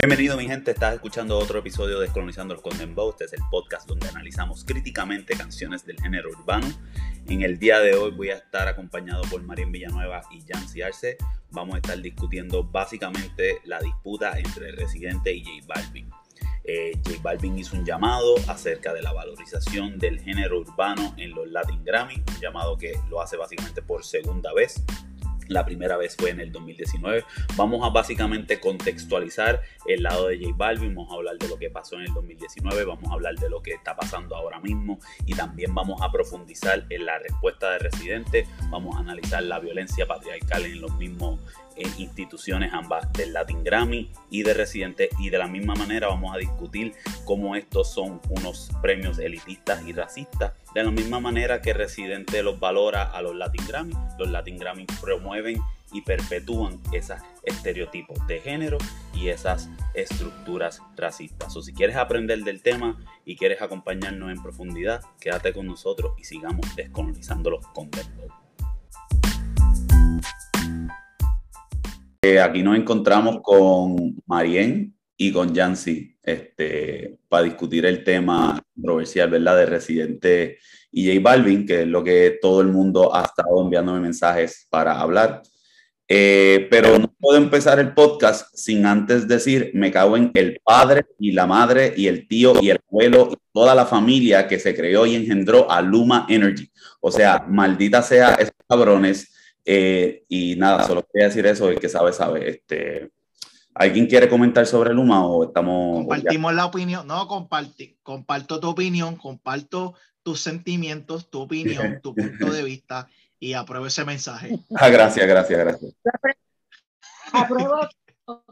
Bienvenido mi gente, estás escuchando otro episodio de Descolonizando los Content Este es el podcast donde analizamos críticamente canciones del género urbano. En el día de hoy voy a estar acompañado por Marín Villanueva y Jan Arce. Vamos a estar discutiendo básicamente la disputa entre Residente y J Balvin. Eh, J Balvin hizo un llamado acerca de la valorización del género urbano en los Latin Grammy, un llamado que lo hace básicamente por segunda vez. La primera vez fue en el 2019. Vamos a básicamente contextualizar el lado de J Balvin, vamos a hablar de lo que pasó en el 2019, vamos a hablar de lo que está pasando ahora mismo y también vamos a profundizar en la respuesta de Residente, vamos a analizar la violencia patriarcal en los mismos instituciones ambas del Latin Grammy y de Residente y de la misma manera vamos a discutir cómo estos son unos premios elitistas y racistas de la misma manera que Residente los valora a los Latin Grammy los Latin Grammy promueven y perpetúan esos estereotipos de género y esas estructuras racistas. O si quieres aprender del tema y quieres acompañarnos en profundidad, quédate con nosotros y sigamos descolonizando los contentos. Eh, aquí nos encontramos con Marien y con Yancy este, para discutir el tema controversial, ¿verdad? De Residente y J Balvin, que es lo que todo el mundo ha estado enviándome mensajes para hablar. Eh, pero no puedo empezar el podcast sin antes decir, me cago en el padre y la madre y el tío y el abuelo y toda la familia que se creó y engendró a Luma Energy. O sea, maldita sea esos cabrones eh, y nada, solo quería decir eso, el que sabe, sabe. Este, ¿Alguien quiere comentar sobre Luma o estamos... Compartimos la opinión, no, comparti, comparto tu opinión, comparto tus sentimientos, tu opinión, tu punto de vista y apruebo ese mensaje. Ah, gracias, gracias, gracias. Apruebo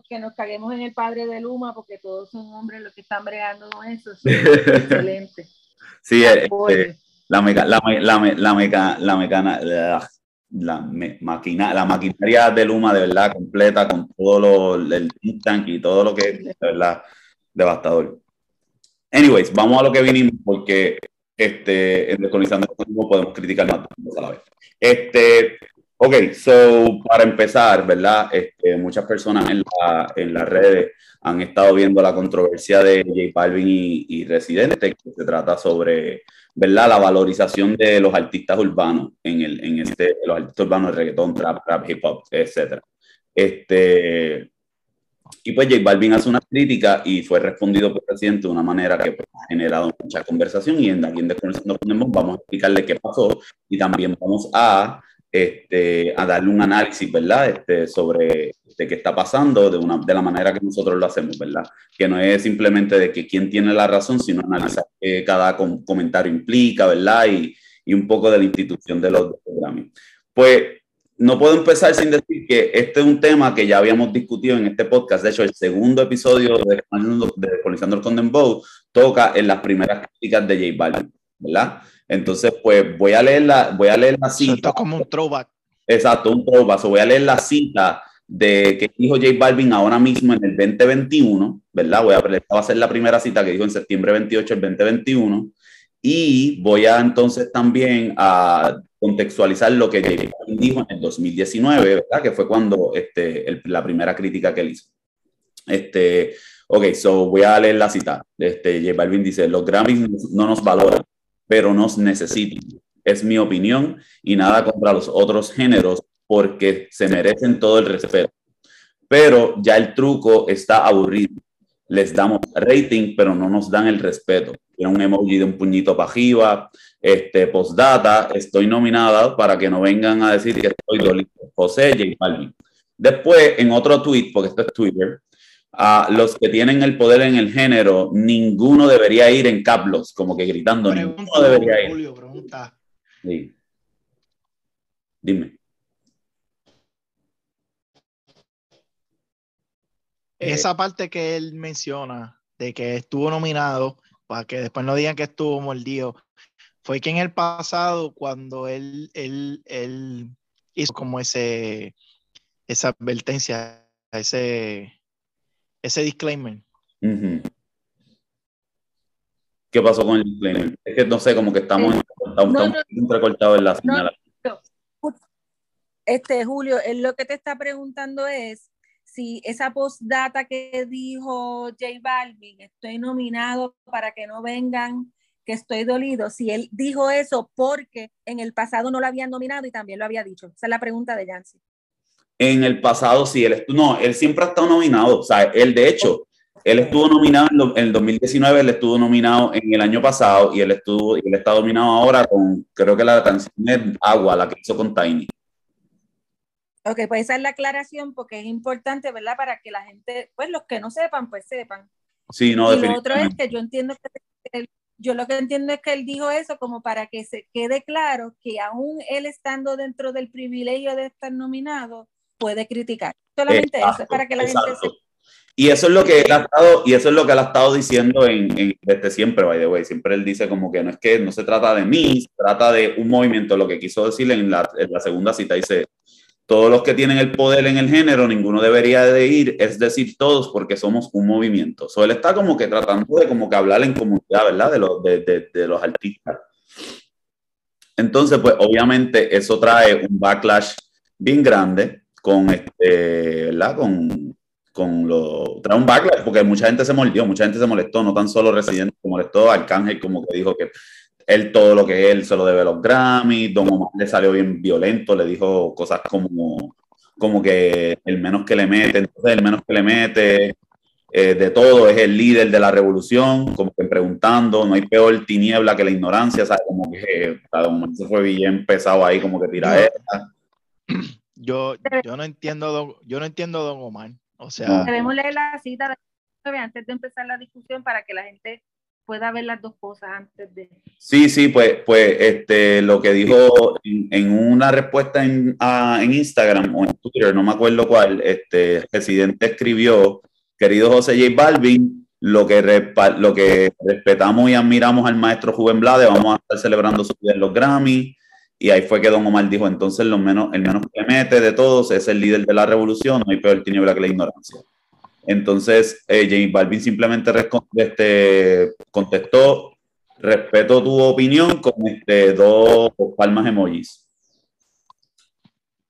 que nos caguemos en el padre de Luma porque todos son hombres los que están bregando con eso. Es excelente. Sí, este, la, meca, la, la, la, meca, la mecana, la, máquina, la maquinaria de Luma de verdad completa con todo lo, el tank y todo lo que es de verdad devastador. Anyways, vamos a lo que vinimos porque este, en Descolonizando podemos criticar más a la vez. Este, ok, so para empezar, ¿verdad? Este, muchas personas en, la, en las redes han estado viendo la controversia de J Balvin y, y Residente, que se trata sobre ¿verdad? La valorización de los artistas urbanos en, el, en este, los artistas urbanos de reggaetón, trap, rap, hip hop, etc. Este, y pues J Balvin hace una crítica y fue respondido por el presidente de una manera que pues, ha generado mucha conversación y en Aquí en Desconociendo vamos a explicarle qué pasó y también vamos a, este, a darle un análisis, ¿verdad? Este, sobre de qué está pasando de, una, de la manera que nosotros lo hacemos, ¿verdad? Que no es simplemente de que quién tiene la razón, sino analizar qué cada comentario implica, ¿verdad? Y, y, un poco de la institución de los, de Pues no puedo empezar sin decir que este es un tema que ya habíamos discutido en este podcast. De hecho, el segundo episodio de, de Polizando el Condemn toca en las primeras críticas de J Balvin, ¿verdad? Entonces, pues voy a leer la, voy a leer la cita. como un throwback. Exacto, un throwback. voy a leer la cita de que dijo J Balvin ahora mismo en el 2021, ¿verdad? Voy a, va a ser la primera cita que dijo en septiembre 28 del 2021 y voy a entonces también a contextualizar lo que J Balvin dijo en el 2019, ¿verdad? Que fue cuando este, la primera crítica que él hizo. Este, ok, so voy a leer la cita. Este, J Balvin dice, los Grammys no nos valoran, pero nos necesitan. Es mi opinión y nada contra los otros géneros porque se merecen todo el respeto. Pero ya el truco está aburrido. Les damos rating, pero no nos dan el respeto. Tiene un emoji de un puñito para arriba. Este, postdata, estoy nominada para que no vengan a decir que estoy dolido. José J Balvin. Después, en otro tweet, porque esto es Twitter, a los que tienen el poder en el género, ninguno debería ir en caplos, como que gritando, ninguno debería ir. Julio, pregunta. Sí. Dime. Esa parte que él menciona de que estuvo nominado, para que después no digan que estuvo mordido, fue que en el pasado, cuando él, él, él hizo como ese, esa advertencia, ese, ese disclaimer. ¿Qué pasó con el disclaimer? Es que no sé, como que estamos, entrecortados en la señal. Este, Julio, él lo que te está preguntando es si esa postdata que dijo J Balvin, estoy nominado para que no vengan, que estoy dolido, si él dijo eso porque en el pasado no lo habían nominado y también lo había dicho. Esa es la pregunta de Yancy. En el pasado sí, él, no, él siempre ha estado nominado, o sea, él de hecho, él estuvo nominado en, el 2019, él estuvo nominado en el año pasado y él estuvo, y él está nominado ahora con, creo que la canción es Agua, la que hizo con Tiny. Ok, pues esa es la aclaración porque es importante, ¿verdad? Para que la gente, pues los que no sepan, pues sepan. Sí, no, y lo otro es que yo entiendo que yo lo que entiendo es que él dijo eso como para que se quede claro que aún él estando dentro del privilegio de estar nominado, puede criticar. Solamente eso, es para que la gente se... Y eso es lo que él ha estado, y eso es lo que él ha estado diciendo en, desde siempre, by the way. Siempre él dice como que no es que no se trata de mí, se trata de un movimiento. Lo que quiso decir en la, en la segunda cita dice, todos los que tienen el poder en el género, ninguno debería de ir, es decir, todos, porque somos un movimiento. So, él está como que tratando de como que hablar en comunidad, ¿verdad? De los, de, de, los artistas. Entonces, pues obviamente eso trae un backlash bien grande con este, ¿verdad? Con, con lo, trae un backlash porque mucha gente se molestó, mucha gente se molestó, no tan solo Residente, se molestó, Arcángel como que dijo que él todo lo que él se lo debe a los Grammy, Don Omar le salió bien violento, le dijo cosas como, como que el menos que le mete, entonces el menos que le mete eh, de todo es el líder de la revolución, como que preguntando, no hay peor tiniebla que la ignorancia, o sea, como que Don Omar se fue bien pesado ahí, como que tira esta. Yo, yo no entiendo, yo no entiendo Don Omar, o sea... Debemos leer la cita de, antes de empezar la discusión para que la gente pueda ver las dos cosas antes de... Sí, sí, pues, pues este, lo que dijo en, una respuesta en, en, Instagram o en Twitter, no me acuerdo cuál, este, el presidente escribió, querido José J Balvin, lo que, lo que respetamos y admiramos al maestro Juven Blade, vamos a estar celebrando su día en los Grammy, y ahí fue que Don Omar dijo, entonces lo menos, el menos que mete de todos es el líder de la revolución, no hay peor tiniebla que la ignorancia. Entonces, eh, James Balvin simplemente este, contestó, respeto tu opinión con este, dos palmas emojis.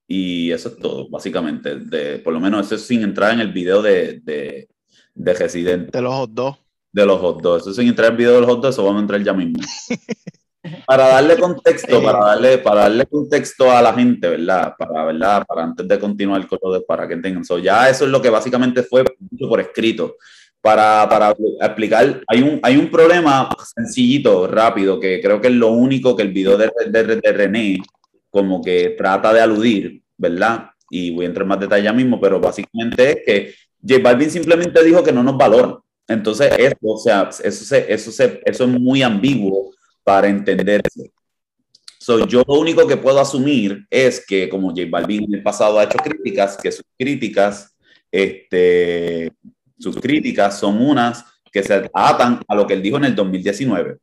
Y eso es todo, básicamente. De, por lo menos eso es sin entrar en el video de, de, de Residente. De los dos. De los hot dos. Eso sin entrar en el video de los hot dos, eso vamos a entrar ya mismo. para darle contexto, para darle, para darle contexto a la gente, ¿verdad? Para, ¿verdad? Para antes de continuar con lo de para que tengan. So, ya eso es lo que básicamente fue por escrito. Para, para explicar, hay un, hay un problema sencillito, rápido, que creo que es lo único que el video de, de, de René como que trata de aludir, ¿verdad? Y voy a entrar en más detalle ya mismo, pero básicamente es que J Balvin simplemente dijo que no nos valoran. Entonces, eso, o sea, eso, se, eso, se, eso es muy ambiguo para entenderse. So, yo lo único que puedo asumir es que, como J Balvin en el pasado ha hecho críticas, que sus críticas, este, sus críticas son unas que se atan a lo que él dijo en el 2019.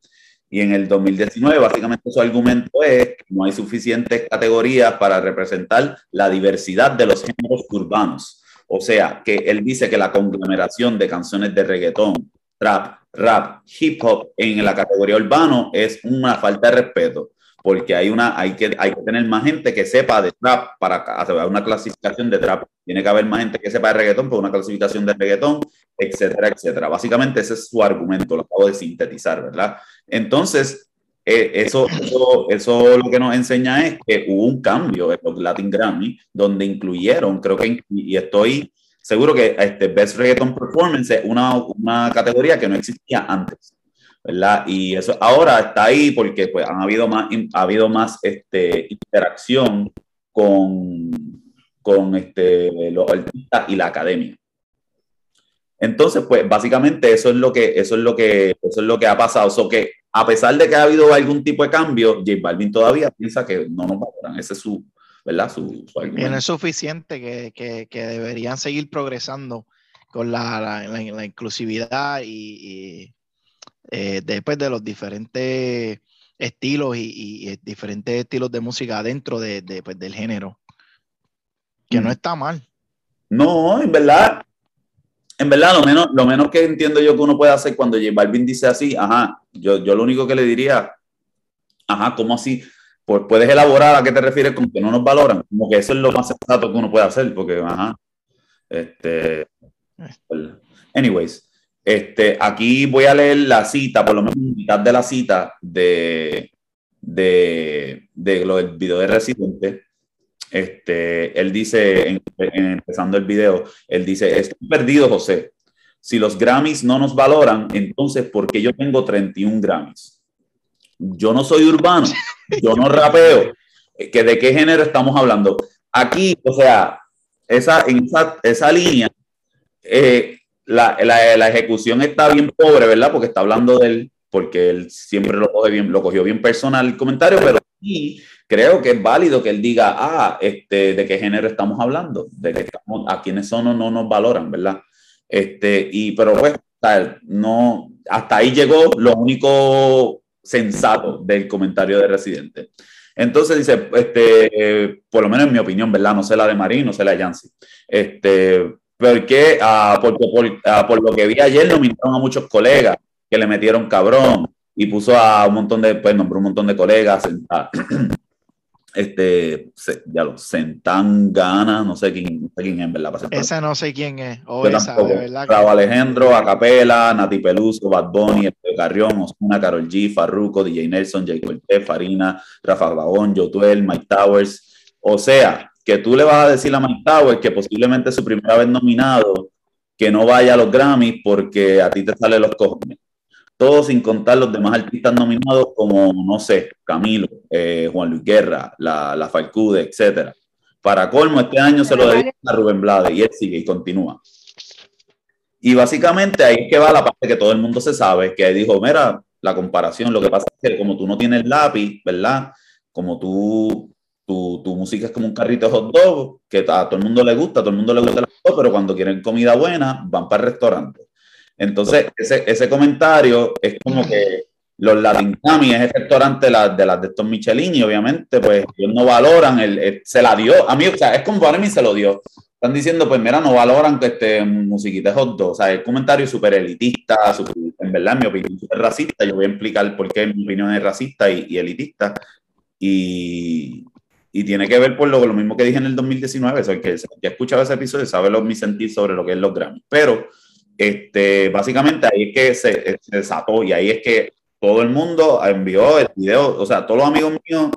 Y en el 2019, básicamente su argumento es que no hay suficientes categorías para representar la diversidad de los géneros urbanos. O sea, que él dice que la conglomeración de canciones de reggaetón, trap, rap, hip hop en la categoría urbano es una falta de respeto, porque hay, una, hay, que, hay que tener más gente que sepa de trap para hacer una clasificación de trap. Tiene que haber más gente que sepa de reggaetón por una clasificación de reggaetón, etcétera, etcétera. Básicamente ese es su argumento, lo acabo de sintetizar, ¿verdad? Entonces, eh, eso, eso, eso, lo que nos enseña es que hubo un cambio en los Latin Grammy, donde incluyeron, creo que, y estoy seguro que este Best Reggaeton Performance es una, una categoría que no existía antes. ¿verdad? Y eso ahora está ahí porque pues, han habido más, ha habido más este, interacción con, con este, los artistas y la academia. Entonces, pues básicamente eso es lo que, eso es lo que, eso es lo que ha pasado. So que a pesar de que ha habido algún tipo de cambio, J Balvin todavía piensa que no nos valoran. Ese es su, ¿verdad? Su, y no es suficiente que, que, que, deberían seguir progresando con la, la, la, inclusividad y, eh, después de los diferentes estilos y, y, diferentes estilos de música dentro de, de pues, del género. Que no mm. está mal. No, en verdad, en verdad, lo menos, lo menos que entiendo yo que uno puede hacer cuando J Balvin dice así, ajá, yo, yo lo único que le diría, ajá, ¿cómo así? Pues puedes elaborar a qué te refieres con que no nos valoran. Como que eso es lo más sensato que uno puede hacer, porque, ajá, Este, anyways, este, aquí voy a leer la cita, por lo menos mitad de la cita de, de, de lo del video de Residente. Este, él dice, empezando el video, él dice, estoy perdido, José. Si los Grammys no nos valoran, entonces, ¿por qué yo tengo 31 Grammys? Yo no soy urbano, yo no rapeo. ¿Que ¿De qué género estamos hablando? Aquí, o sea, esa, esa, esa línea, eh, la, la, la, ejecución está bien pobre, ¿verdad? Porque está hablando de él, porque él siempre lo, coge bien, lo cogió bien personal el comentario, pero sí creo que es válido que él diga, ah, este, ¿de qué género estamos hablando? De que estamos, a quienes son o no nos valoran, ¿verdad? Este, y, pero pues, no, hasta ahí llegó lo único sensato del comentario de Residente. Entonces dice, este, por lo menos en mi opinión, ¿verdad? No sé la de Marín, no sé la de Yancy. Este, porque, ah, porque por, ah, por, lo que vi ayer nominaron a muchos colegas que le metieron cabrón y puso a un montón de, pues nombró un montón de colegas. este, ya lo, Sentangana, no sé quién, no sé quién es, ¿verdad? Esa no sé quién es, o esa, de verdad. Alejandro, Acapela, Nati Peluso, Bad Bunny, El Carrión, Osuna, Carol G, Farruko, DJ Nelson, J. Cortez, Farina, Rafa Bagón, Jotuel, Mike Towers. O sea, que tú le vas a decir a Mike Towers que posiblemente es su primera vez nominado, que no vaya a los Grammys porque a ti te salen los cojones todos sin contar los demás artistas nominados como, no sé, Camilo, eh, Juan Luis Guerra, la, la Falcude, etc. Para colmo, este año se lo dedica a Rubén Blades y él sigue y continúa. Y básicamente ahí es que va la parte que todo el mundo se sabe, que dijo, mira, la comparación, lo que pasa es que como tú no tienes lápiz, ¿verdad? Como tú, tu, tu música es como un carrito de hot dog, que a todo el mundo le gusta, a todo el mundo le gusta el hot dog, pero cuando quieren comida buena, van para el restaurante. Entonces, ese, ese comentario es como que los Latin es el restaurante de las de, de estos Michelin y obviamente pues ellos no valoran, el, se la dio, a mí, o sea, es como para mí se lo dio. Están diciendo, pues mira, no valoran que este musiquita de hot dog. O sea, el comentario es súper elitista, en verdad, en mi opinión, súper racista. Yo voy a explicar por qué mi opinión es racista y, elitista. Y, y, tiene que ver por lo, lo mismo que dije en el 2019. O sea, que ya escuchado ese episodio sabe lo, mi sentir sobre lo que es los Grammy. Pero este, básicamente ahí es que se, desató y ahí es que todo el mundo envió el video, o sea, todos los amigos míos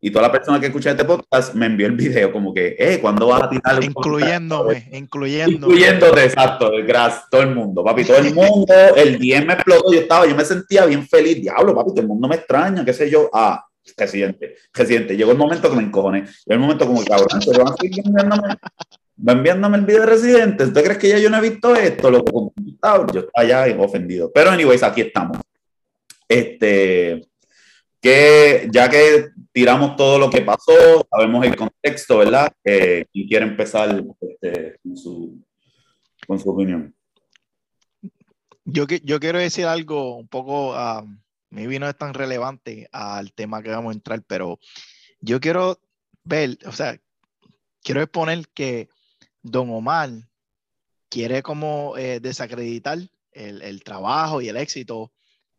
y toda la persona que escucha este podcast me envió el video como que, eh, ¿cuándo vas a tirar? Incluyéndome, incluyéndome. Incluyéndote, exacto, gracias, todo el mundo, papi, todo el mundo, el día me explotó, yo estaba, yo me sentía bien feliz, diablo, papi, todo el mundo me extraña, qué sé yo, ah, residente, residente, llegó el momento que me encojoné, llegó el momento como, cabrón, se van a seguir va enviándome el video de Residente. ¿Usted crees que ya yo no he visto esto? Lo yo estaba ya ofendido. Pero, anyways, aquí estamos. Este, que ya que tiramos todo lo que pasó, sabemos el contexto, ¿verdad? Eh, ¿Quién quiere empezar este, con, su, con, su, opinión? Yo, yo quiero decir algo un poco, uh, maybe no es tan relevante al tema que vamos a entrar, pero yo quiero ver, o sea, quiero exponer que Don Omar quiere como eh, desacreditar el, trabajo y el éxito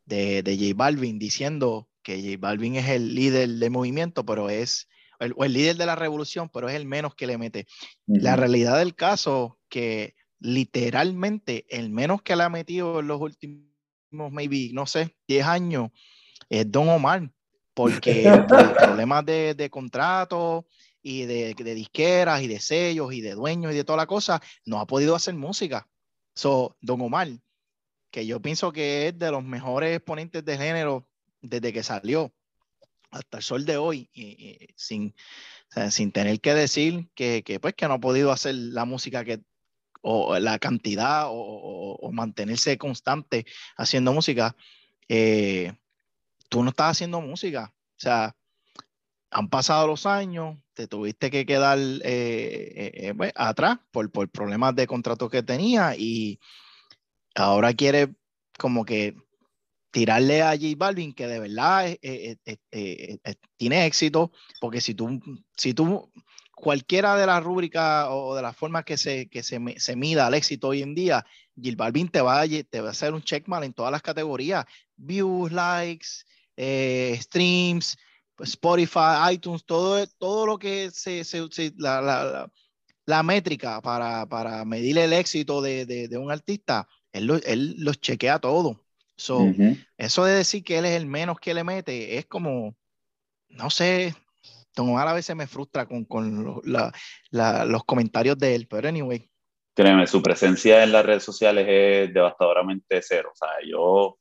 de, de J Balvin diciendo que J Balvin es el líder del movimiento, pero es el, o el líder de la revolución, pero es el menos que le mete. La realidad del caso que literalmente el menos que le ha metido en los últimos, maybe, no sé, 10 años es Don Omar, porque por problemas de, de contrato, y de, disqueras y de sellos y de dueños y de toda la cosa, no ha podido hacer música. So, Don Omar, que yo pienso que es de los mejores exponentes de género desde que salió hasta el sol de hoy, sin, sin tener que decir que, pues, que no ha podido hacer la música que, o la cantidad o, o, mantenerse constante haciendo música, eh, tú no estás haciendo música. O sea, han pasado los años, te tuviste que quedar eh, eh, eh, atrás por, por problemas de contrato que tenía y ahora quiere como que tirarle a J Balvin que de verdad tiene éxito, porque si tú, si tú, cualquiera de las rúbricas o de las formas que se, que se, se mida el éxito hoy en día, J Balvin te va, a, te va a hacer un checkmark en todas las categorías, views, likes, streams, pues, Spotify, iTunes, todo, todo lo que se, se, la, la, la métrica para, para medir el éxito de, de, un artista, él, él, los chequea todo. Eso de decir que él es el menos que le mete es como, no sé, Don Omar a veces me frustra con, con los comentarios de él, pero anyway. Créeme, su presencia en las redes sociales es devastadoramente cero. O sea, yo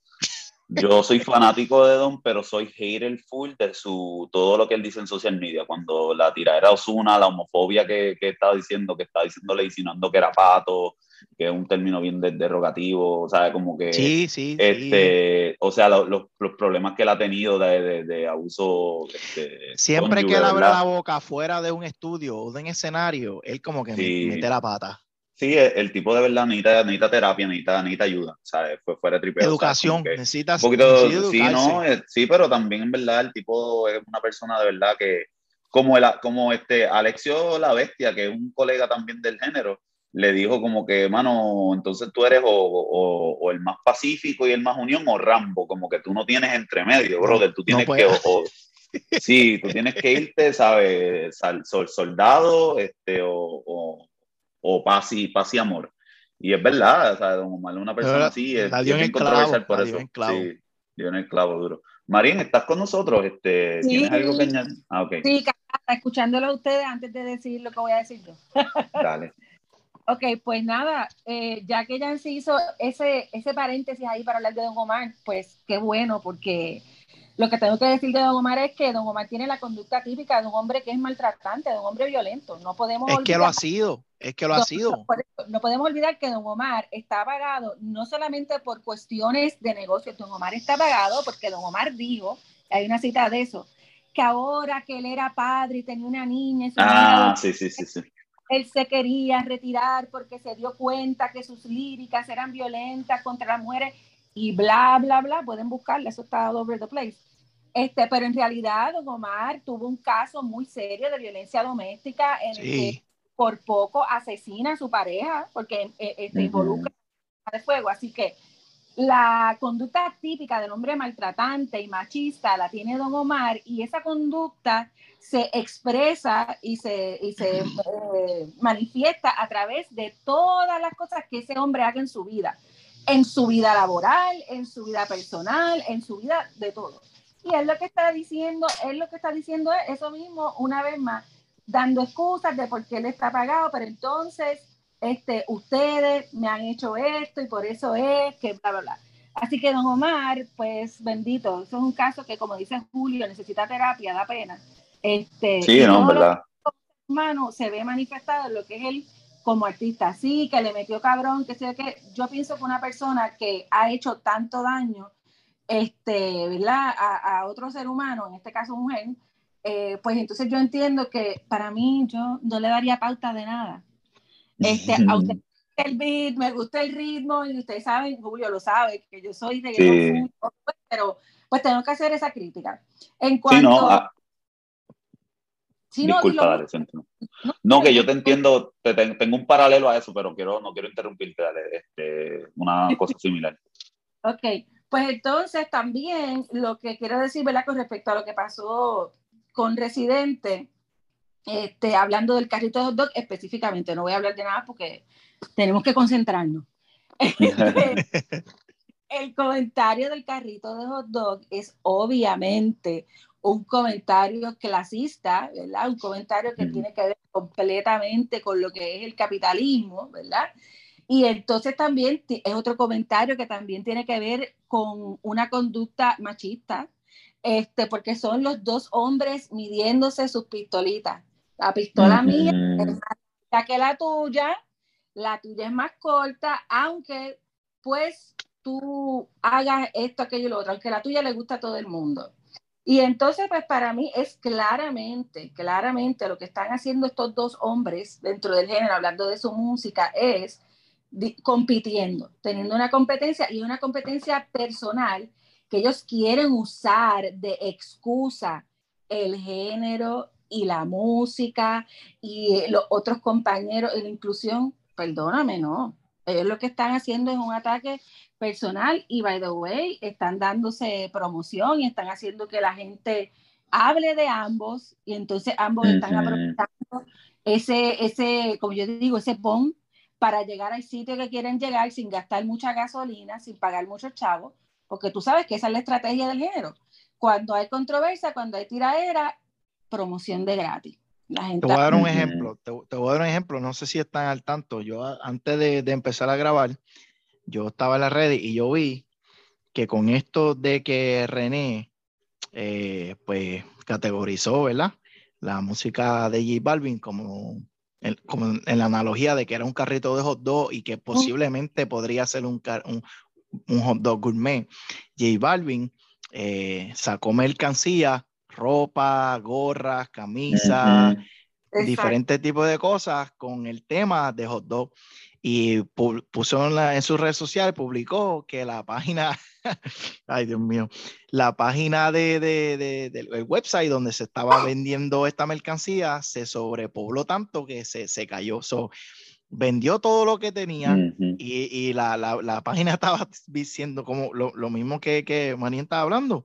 yo soy fanático de Don, pero soy hater full de su, todo lo que él dice en social media. Cuando la tiradera Osuna, la homofobia que, que estaba diciendo, que estaba diciéndole, insinuando que era pato, que es un término bien derogativo, o sea, como que... Sí, sí, este, O sea, los, los, problemas que él ha tenido de, de, de abuso... Este, Siempre que él abre la boca fuera de un estudio o de un escenario, él como que mete la pata. Sí, el, tipo de verdad necesita, necesita terapia, necesita, necesita ayuda, ¿sabes? Fue fuera de. Educación, necesitas. Un poquito, sí, no, eh, sí, pero también en verdad el tipo es una persona de verdad que, como, el, como este Alexio La Bestia, que es un colega también del género, le dijo como que, mano, entonces tú eres o, o, el más pacífico y el más unión o Rambo, como que tú no tienes entre medio, brother, tú tienes que, o, sí, tú tienes que irte, ¿sabes? soldado, este, o o paz y, paz y amor. Y es verdad, o sea, don Omar, una persona así es, bien controversial por eso. Sí, dio en el clavo duro. Marín, ¿estás con nosotros? Este, ¿Tienes algo que añadir? Ah, okay. Sí, escuchándolo a ustedes antes de decir lo que voy a decir yo. Dale. Ok, pues nada, eh, ya que ya se hizo ese, ese paréntesis ahí para hablar de Don Omar, pues qué bueno, porque lo que tengo que decir de Don Omar es que Don Omar tiene la conducta típica de un hombre que es maltratante, de un hombre violento. No podemos es que lo ha sido, es que lo ha sido. No, podemos olvidar que Don Omar está pagado no solamente por cuestiones de negocio, Don Omar está pagado porque Don Omar dijo, hay una cita de eso, que ahora que él era padre y tenía una niña, ah, sí, sí, sí, sí. Él se quería retirar porque se dio cuenta que sus líricas eran violentas contra las mujeres y bla, bla, bla. Pueden buscarla, eso está all over the place. Este, pero en realidad, don Omar tuvo un caso muy serio de violencia doméstica en el que por poco asesina a su pareja porque eh, este, involucra de fuego. Así que la conducta típica del hombre maltratante y machista la tiene don Omar y esa conducta se expresa y se, y se eh, manifiesta a través de todas las cosas que ese hombre haga en su vida, en su vida laboral, en su vida personal, en su vida de todo. Y él lo que está diciendo, él lo que está diciendo es eso mismo, una vez más, dando excusas de por qué él está pagado, pero entonces este, ustedes me han hecho esto y por eso es que bla, bla, bla. Así que don Omar, pues bendito, eso es un caso que como dice Julio, necesita terapia, da pena. Este, sí, no, verdad. Hermano, se ve manifestado en lo que es él como artista, sí, que le metió cabrón, que sé que yo pienso que una persona que ha hecho tanto daño este, ¿verdad? A, a, otro ser humano, en este caso mujer, eh, pues entonces yo entiendo que para mí yo no le daría pauta de nada. Este, a usted el beat, me gusta el ritmo y ustedes saben, Julio lo sabe, que yo soy de sí. pero pues tengo que hacer esa crítica. En cuanto... Sí, no, ah, Disculpa, dale, no, no, que yo te entiendo, te, tengo un paralelo a eso, pero quiero, no quiero interrumpirte, dale, este, una cosa similar. ok, pues entonces también lo que quiero decir, ¿verdad? Con respecto a lo que pasó con Residente, este, hablando del carrito de hot dog específicamente, no voy a hablar de nada porque tenemos que concentrarnos. el comentario del carrito de hot dog es obviamente un comentario clasista, ¿verdad? Un comentario que tiene que ver completamente con lo que es el capitalismo, ¿verdad? Y entonces también es otro comentario que también tiene que ver con una conducta machista, este, porque son los dos hombres midiéndose sus pistolitas. La pistola mía es que la tuya, la tuya es más corta, aunque pues tú hagas esto, aquello y lo otro, aunque la tuya le gusta a todo el mundo. Y entonces, pues para mí es claramente, claramente lo que están haciendo estos dos hombres dentro del género, hablando de su música, es compitiendo, teniendo una competencia y una competencia personal que ellos quieren usar de excusa el género y la música y los otros compañeros y la inclusión, perdóname, no. Ellos lo que están haciendo es un ataque personal y, by the way, están dándose promoción y están haciendo que la gente hable de ambos y entonces ambos están aprovechando ese, ese, como yo digo, ese pon para llegar al sitio que quieren llegar sin gastar mucha gasolina, sin pagar muchos chavos, porque tú sabes que esa es la estrategia del género. Cuando hay controversia, cuando hay tiraera, promoción de gratis. te voy a dar un ejemplo, te, voy a dar un ejemplo, no sé si están al tanto, yo antes de, de empezar a grabar, yo estaba en la red y yo vi que con esto de que René, eh, pues categorizó, ¿verdad? La música de J Balvin como, como en la analogía de que era un carrito de hot dog y que posiblemente podría ser un, un, un hot dog gourmet. J Balvin eh, sacó mercancía, ropa, gorras, camisas, diferentes tipos de cosas con el tema de hot dog. Y puso en, su red social, publicó que la página, ay Dios mío, la página de, del website donde se estaba vendiendo esta mercancía se sobrepobló tanto que se, se cayó. So, vendió todo lo que tenía y, y la, la, la, página estaba diciendo como lo, lo mismo que, que María estaba hablando.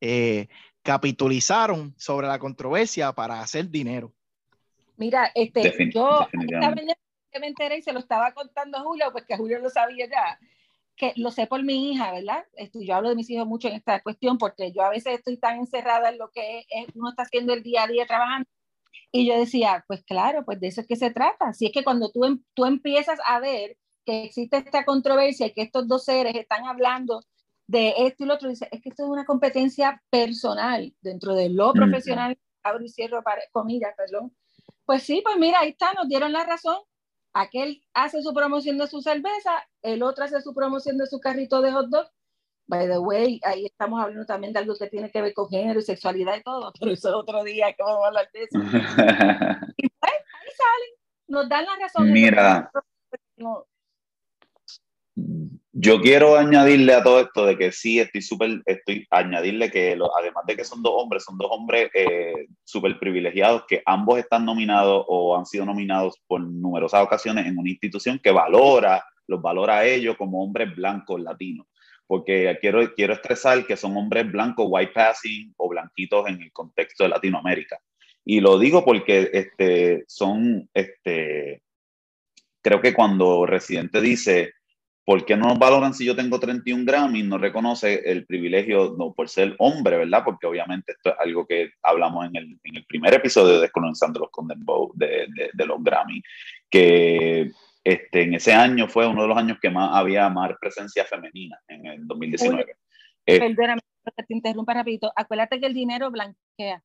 Eh, capitalizaron sobre la controversia para hacer dinero. Mira, este, yo que me enteré y se lo estaba contando a Julio, pues que Julio lo sabía ya, que lo sé por mi hija, ¿verdad? Este, yo hablo de mis hijos mucho en esta cuestión porque yo a veces estoy tan encerrada en lo que uno está haciendo el día a día trabajando. Y yo decía, pues claro, pues de eso es que se trata. Si es que cuando tú, em, tú empiezas a ver que existe esta controversia y que estos dos seres están hablando de esto y lo otro, dice, es que esto es una competencia personal dentro de lo profesional, abro y cierro para, comillas, perdón. Pues sí, pues mira, ahí está, nos dieron la razón aquel hace su promoción de su cerveza, el otro hace su promoción de su carrito de hot dog. By the way, ahí estamos hablando también de algo que tiene que ver con género y sexualidad y todo, pero eso es otro día que vamos a hablar de eso. y pues, ahí salen, nos dan la razón. Mira, yo quiero añadirle a todo esto de que sí, estoy súper, estoy añadirle que además de que son dos hombres, son dos hombres eh, súper privilegiados que ambos están nominados o han sido nominados por numerosas ocasiones en una institución que valora, los valora a ellos como hombres blancos latinos. Porque quiero, quiero estresar que son hombres blancos, white passing o blanquitos en el contexto de Latinoamérica. Y lo digo porque este, son, este, creo que cuando Residente dice ¿Por qué no nos valoran si yo tengo 31 Grammy? No reconoce el privilegio no, por ser hombre, ¿verdad? Porque obviamente esto es algo que hablamos en el, en el primer episodio de Descolonizando los Condemn de, de, de, los Grammy, que este, en ese año fue uno de los años que más había más presencia femenina, en el 2019. Eh, perdóname, te interrumpa rapidito. Acuérdate que el dinero blanquea.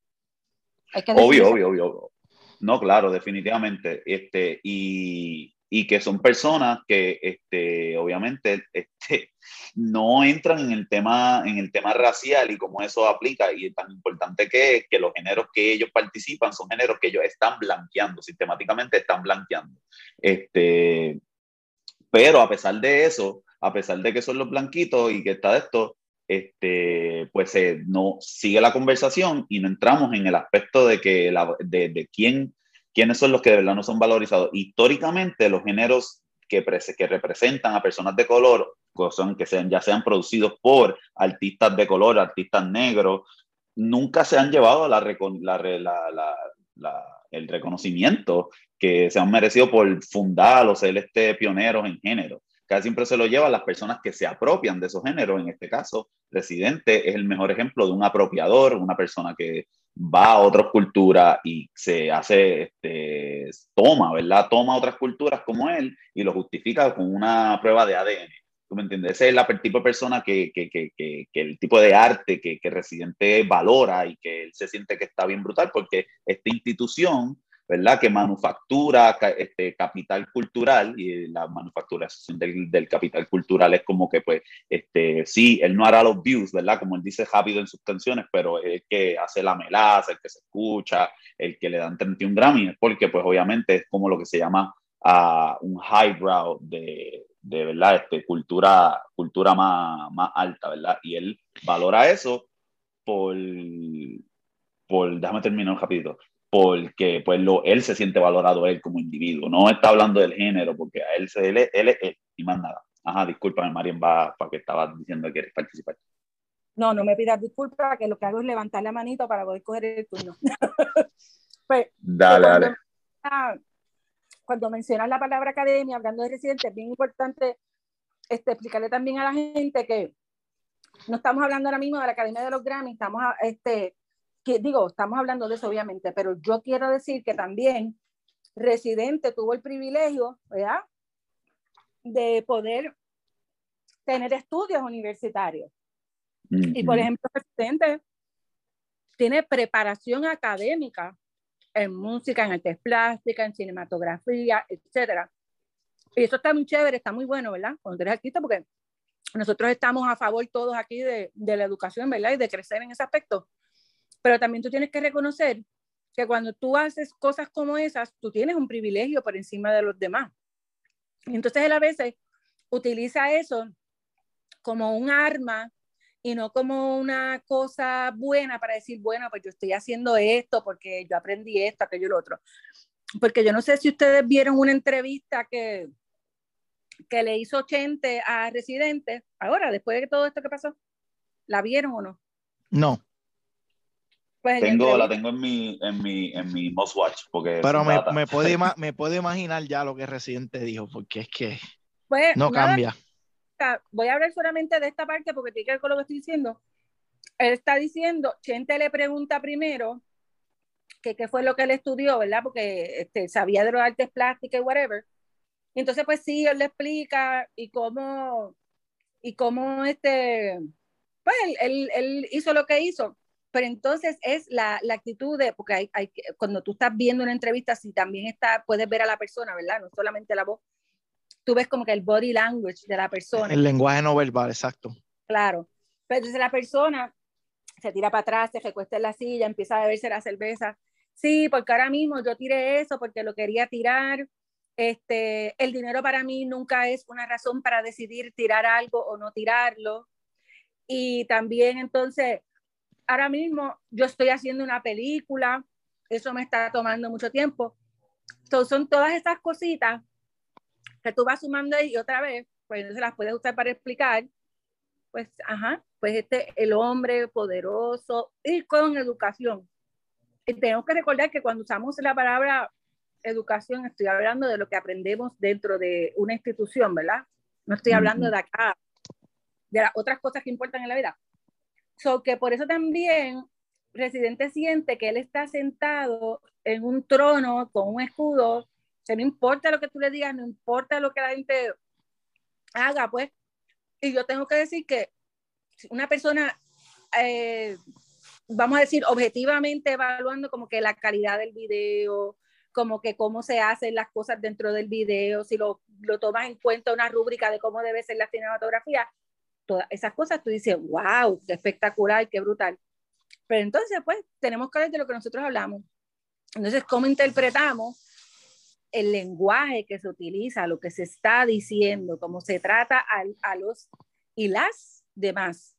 obvio, obvio, obvio. No, claro, definitivamente. Este, y, y que son personas que este, obviamente este, no entran en el, tema, en el tema racial y cómo eso aplica. Y es tan importante que, que los géneros que ellos participan son géneros que ellos están blanqueando, sistemáticamente están blanqueando. Este, pero a pesar de eso, a pesar de que son los blanquitos y que está esto, este, pues eh, no sigue la conversación y no entramos en el aspecto de que la, de, de quién quiénes son los que de verdad no son valorizados. Históricamente, los géneros que, representan a personas de color, son, que sean, ya sean producidos por artistas de color, artistas negros, nunca se han llevado la, la, el reconocimiento que se han merecido por fundar o ser este, pioneros en género. Casi siempre se lo llevan las personas que se apropian de esos géneros. En este caso, Residente es el mejor ejemplo de un apropiador, una persona que va a otras culturas y se hace, este, toma, ¿verdad? Toma otras culturas como él y lo justifica con una prueba de ADN. ¿Tú me entiendes? Ese es el tipo de persona que, que, que, que, el tipo de arte que Residente valora y que él se siente que está bien brutal porque esta institución ¿verdad? Que manufactura este, capital cultural y la manufacturación del, del, capital cultural es como que, pues, este, sí, él no hará los views, ¿verdad? Como él dice rápido en sus canciones, pero el que hace la melaza, el que se escucha, el que le dan 31 Grammy, porque, pues, obviamente es como lo que se llama uh, un highbrow de, de, ¿verdad? Este, cultura, cultura más, más alta, ¿verdad? Y él valora eso por, por déjame terminar rapidito, porque pues lo, él se siente valorado él como individuo, no está hablando del género, porque a él, él, él es él y más nada. Ajá, discúlpame, Marian, va para que estaba diciendo que quieres participar. No, no me pidas disculpas, que lo que hago es levantar la manito para poder coger el turno. pues, dale, dale. Cuando mencionas la palabra academia, hablando de residentes, es bien importante este, explicarle también a la gente que no estamos hablando ahora mismo de la Academia de los Grammy, estamos, este, que, digo, estamos hablando de eso obviamente, pero yo quiero decir que también Residente tuvo el privilegio, ¿verdad? De poder tener estudios universitarios. Y por ejemplo, Residente tiene preparación académica en música, en artes plásticas, en cinematografía, etcétera. Y eso está muy chévere, está muy bueno, ¿verdad? Cuando eres artista, porque nosotros estamos a favor todos aquí de, de la educación, ¿verdad? Y de crecer en ese aspecto. Pero también tú tienes que reconocer que cuando tú haces cosas como esas, tú tienes un privilegio por encima de los demás. Entonces él a veces utiliza eso como un arma y no como una cosa buena para decir, bueno, pues yo estoy haciendo esto porque yo aprendí esto, aquello y lo otro. Porque yo no sé si ustedes vieron una entrevista que, que le hizo Chente a Residente, ahora, después de todo esto que pasó, ¿la vieron o no? No. Pues tengo, la tengo en mi, en mi, en mi Most Watch. Porque Pero me, me, puede, me puede imaginar ya lo que Residente dijo, porque es que pues, no cambia. Voy a hablar solamente de esta parte porque tiene que ver con lo que estoy diciendo. Él está diciendo, Chente le pregunta primero que qué fue lo que él estudió, ¿verdad? Porque este, sabía de los artes plásticas y whatever. Entonces, pues sí, él le explica y cómo, y cómo este, pues él, él, hizo lo que hizo. Pero entonces es la, la actitud de, porque hay, hay, cuando tú estás viendo una entrevista, si también está, puedes ver a la persona, ¿verdad? No solamente la voz, tú ves como que el body language de la persona. El lenguaje no verbal, exacto. Claro. Pero entonces la persona se tira para atrás, se recuesta en la silla, empieza a beberse la cerveza. Sí, porque ahora mismo yo tiré eso porque lo quería tirar este, el dinero para mí nunca es una razón para decidir tirar algo o no tirarlo. Y también entonces, ahora mismo yo estoy haciendo una película, eso me está tomando mucho tiempo. Entonces, son todas esas cositas que tú vas sumando ahí y otra vez, pues se las puedes usar para explicar. Pues, ajá, pues este, el hombre poderoso y con educación. Y tenemos que recordar que cuando usamos la palabra educación, estoy hablando de lo que aprendemos dentro de una institución, ¿verdad? No estoy hablando de acá, de las otras cosas que importan en la vida. So que por eso también Residente siente que él está sentado en un trono con un escudo, que no importa lo que tú le digas, no importa lo que la gente haga, pues. Y yo tengo que decir que una persona, eh, vamos a decir, objetivamente evaluando como que la calidad del video, como que cómo se hacen las cosas dentro del video, si lo, lo tomas en cuenta una rúbrica de cómo debe ser la cinematografía, todas esas cosas, tú dices, wow, qué espectacular, qué brutal. Pero entonces, pues, tenemos que ver de lo que nosotros hablamos. Entonces, ¿cómo interpretamos el lenguaje que se utiliza, lo que se está diciendo, cómo se trata a, a los y las demás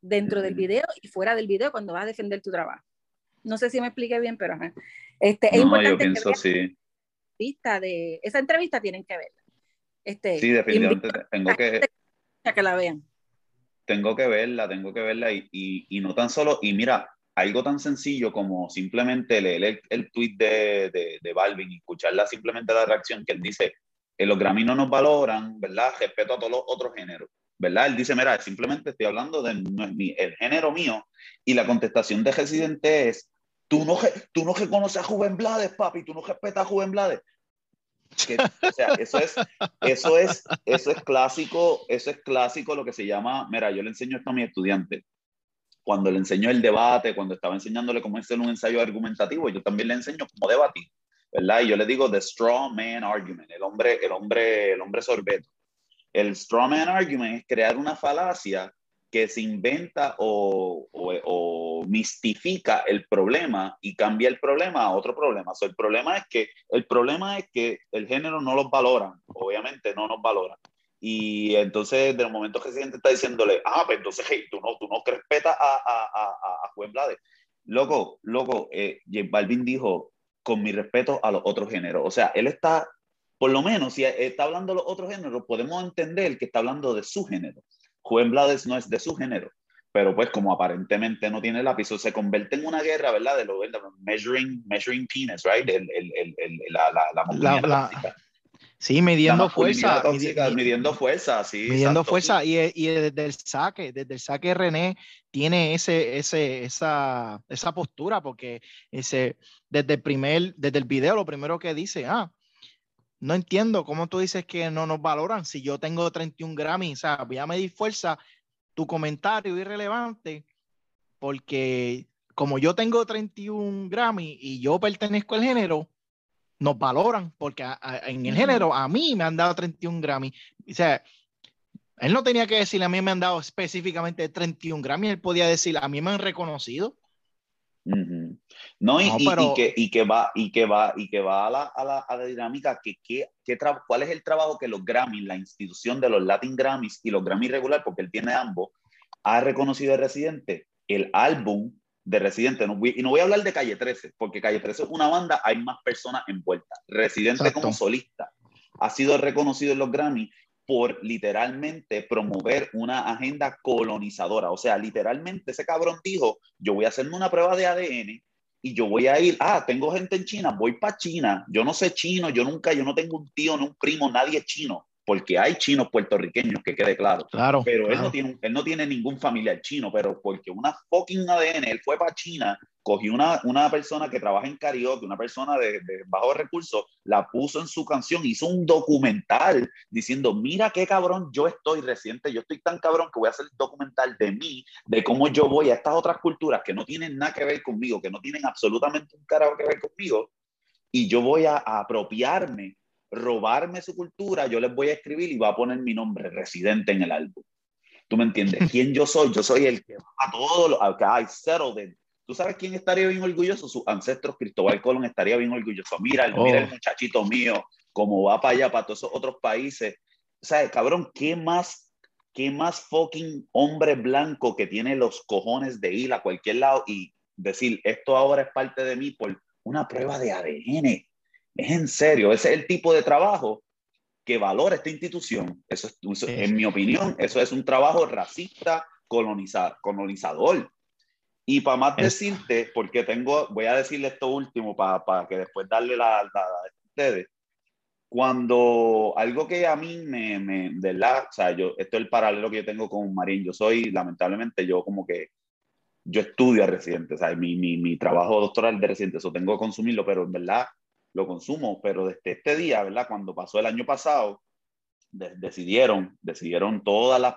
dentro del video y fuera del video cuando vas a defender tu trabajo? No sé si me expliqué bien, pero ajá. Este, es importante yo pienso sí. De, esa entrevista tienen que verla. Este, sí, definitivamente tengo que, que la vean. Tengo que verla, tengo que verla y, y, no tan solo, y mira, algo tan sencillo como simplemente leer el, el tweet de, de, de, Balvin y escucharla simplemente la reacción que él dice, que los Grammy no nos valoran, ¿verdad? Respeto a todos los otros géneros, ¿verdad? Él dice, mira, simplemente estoy hablando del el género mío y la contestación de Residente es, Tú no, tú no reconoces a Juven Blades, papi, tú no respetas a Juven Blades. Eso es, eso es, eso es clásico, eso es clásico lo que se llama, mira, yo le enseño esto a mi estudiante. Cuando le enseño el debate, cuando estaba enseñándole cómo hacer un ensayo argumentativo, yo también le enseño cómo debatir, ¿verdad? Y yo le digo the straw man argument, el hombre, el hombre, el hombre sorbeto. El straw man argument es crear una falacia que se inventa o, o, mistifica el problema y cambia el problema a otro problema. O el problema es que el problema es que el género no los valora, obviamente no nos valora. Y entonces, de momento que el presidente está diciéndole, ah, pues entonces, hey, tú no, tú no respetas a, a, a, a Juan Blades. Loco, loco, eh, J Balvin dijo, con mi respeto a los otros géneros. O sea, él está, por lo menos, si está hablando de los otros géneros, podemos entender que está hablando de su género. Juan Blades no es de su género, pero pues como aparentemente no tiene lápiz, se convierte en una guerra, ¿verdad? De lo de measuring, measuring penis, right? El, el, el, la, la, la, Sí, midiendo fuerza. midiendo fuerza, sí. Midiendo fuerza. Y, y, desde el saque, desde el saque René tiene ese, ese, esa, esa postura, porque ese, desde el primer, desde el video, lo primero que dice, ah, no entiendo cómo tú dices que no nos valoran si yo tengo 31 Grammy, o sea, voy a medir fuerza tu comentario irrelevante porque como yo tengo 31 Grammy y yo pertenezco al género, nos valoran porque en el género a mí me han dado 31 Grammy. O sea, él no tenía que decir a mí me han dado específicamente 31 Grammy, él podía decir a mí me han reconocido. No, y, que, y, que, va, y que va, y que va a la, a la, a la dinámica que, que, cuál es el trabajo que los Grammys, la institución de los Latin Grammys y los Grammys regular, porque él tiene ambos, ha reconocido de Residente, el álbum de Residente, y no voy a hablar de Calle 13, porque Calle 13 es una banda, hay más personas envueltas. Residente como solista ha sido reconocido en los Grammys por literalmente promover una agenda colonizadora. O sea, literalmente ese cabrón dijo, yo voy a hacerme una prueba de ADN y yo voy a ir, ah, tengo gente en China, voy para China, yo no sé chino, yo nunca, yo no tengo un tío, ni un primo, nadie es chino porque hay chinos puertorriqueños, que quede claro. Claro. Pero Él, no tiene, él no tiene ningún familiar chino, pero porque una fucking ADN, él fue para China, cogió una, una persona que trabaja en karaoke, una persona de, de bajos recursos, la puso en su canción, hizo un documental diciendo, mira qué cabrón yo estoy reciente, yo estoy tan cabrón que voy a hacer el documental de mí, de cómo yo voy a estas otras culturas que no tienen nada que ver conmigo, que no tienen absolutamente un carajo que ver conmigo, y yo voy a apropiarme robarme su cultura, yo les voy a escribir y va a poner mi nombre, residente en el álbum. ¿Tú me entiendes? ¿Quién yo soy? Yo soy el que a todo lo que hay, settled ¿Tú sabes quién estaría bien orgulloso? Sus ancestros, Cristóbal Colón estaría bien orgulloso. Mira, mira el oh. muchachito mío, cómo va para allá, para todos esos otros países. O sea, cabrón, ¿qué más, qué más fucking hombre blanco que tiene los cojones de ir a cualquier lado y decir, esto ahora es parte de mí por una prueba de ADN? Es en serio, ese es el tipo de trabajo que valora esta institución. Eso es, en mi opinión, eso es un trabajo racista, colonizador. Y para más decirte, porque tengo, voy a decirle esto último para, que después darle la, a ustedes. Cuando algo que a mí me, me de la, o sea, yo, esto es el paralelo que yo tengo con Marín, yo soy, lamentablemente, yo como que, yo estudio a residentes, o sea, mi, mi, mi trabajo doctoral de residente, eso tengo que consumirlo, pero en verdad lo consumo, pero desde este día, ¿verdad? Cuando pasó el año pasado, decidieron, decidieron todas las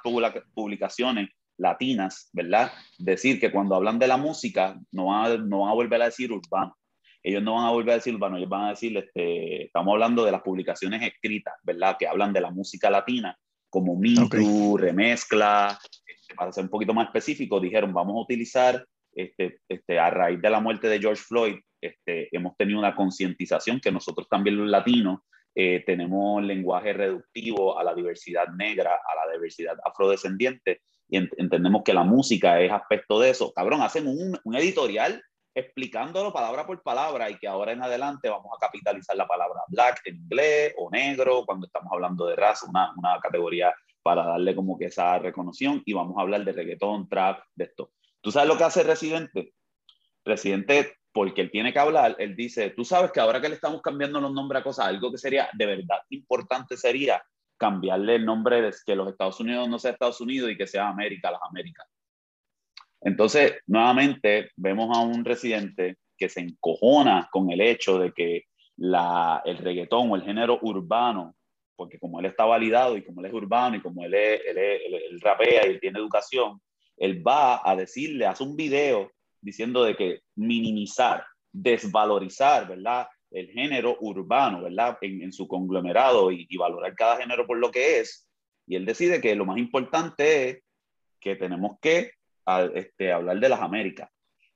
publicaciones latinas, ¿verdad? Decir que cuando hablan de la música no van, a, no van a volver a decir urbano. Ellos no van a volver a decir urbano, ellos van a decir, este, estamos hablando de las publicaciones escritas, ¿verdad? Que hablan de la música latina, como Mitu, remezcla, este, para ser un poquito más específico, dijeron, vamos a utilizar, este, este, a raíz de la muerte de George Floyd, este, hemos tenido una concientización que nosotros también los latinos eh, tenemos lenguaje reductivo a la diversidad negra, a la diversidad afrodescendiente, y entendemos que la música es aspecto de eso. Cabrón, hacemos un, un, editorial explicándolo palabra por palabra y que ahora en adelante vamos a capitalizar la palabra black en inglés o negro cuando estamos hablando de raza, una, una categoría para darle como que esa reconoción y vamos a hablar de reggaetón, trap, de esto. ¿Tú sabes lo que hace Residente? Residente porque él tiene que hablar, él dice, tú sabes que ahora que le estamos cambiando los nombres a cosas, algo que sería de verdad importante sería cambiarle el nombre de que los Estados Unidos no sea Estados Unidos y que sea América, las Américas. Entonces, nuevamente, vemos a un residente que se encojona con el hecho de que el reggaetón o el género urbano, porque como él está validado y como él es urbano y como él, es, él, él rapea y él tiene educación, él va a decirle, hace un video diciendo de que minimizar, desvalorizar, ¿verdad? El género urbano, ¿verdad? En, su conglomerado y, valorar cada género por lo que es. Y él decide que lo más importante es que tenemos que este, hablar de las Américas.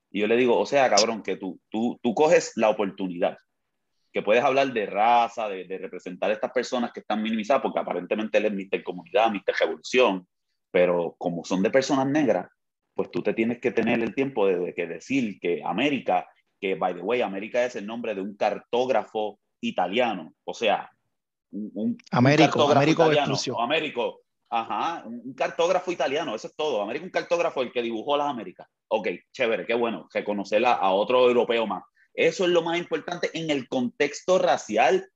Y yo le digo, o sea, cabrón, que tú, tú, tú coges la oportunidad, que puedes hablar de raza, de, de, representar a estas personas que están minimizadas, porque aparentemente él es Mister Comunidad, Mister Revolución, pero como son de personas negras, pues tú te tienes que tener el tiempo de, que decir que América, que by the way, América es el nombre de un cartógrafo italiano, o sea, un, Américo, Américo, Américo, Ajá, un cartógrafo italiano, eso es todo. América, un cartógrafo el que dibujó las Américas. Ok, chévere, qué bueno, reconocerla a otro europeo más. Eso es lo más importante en el contexto racial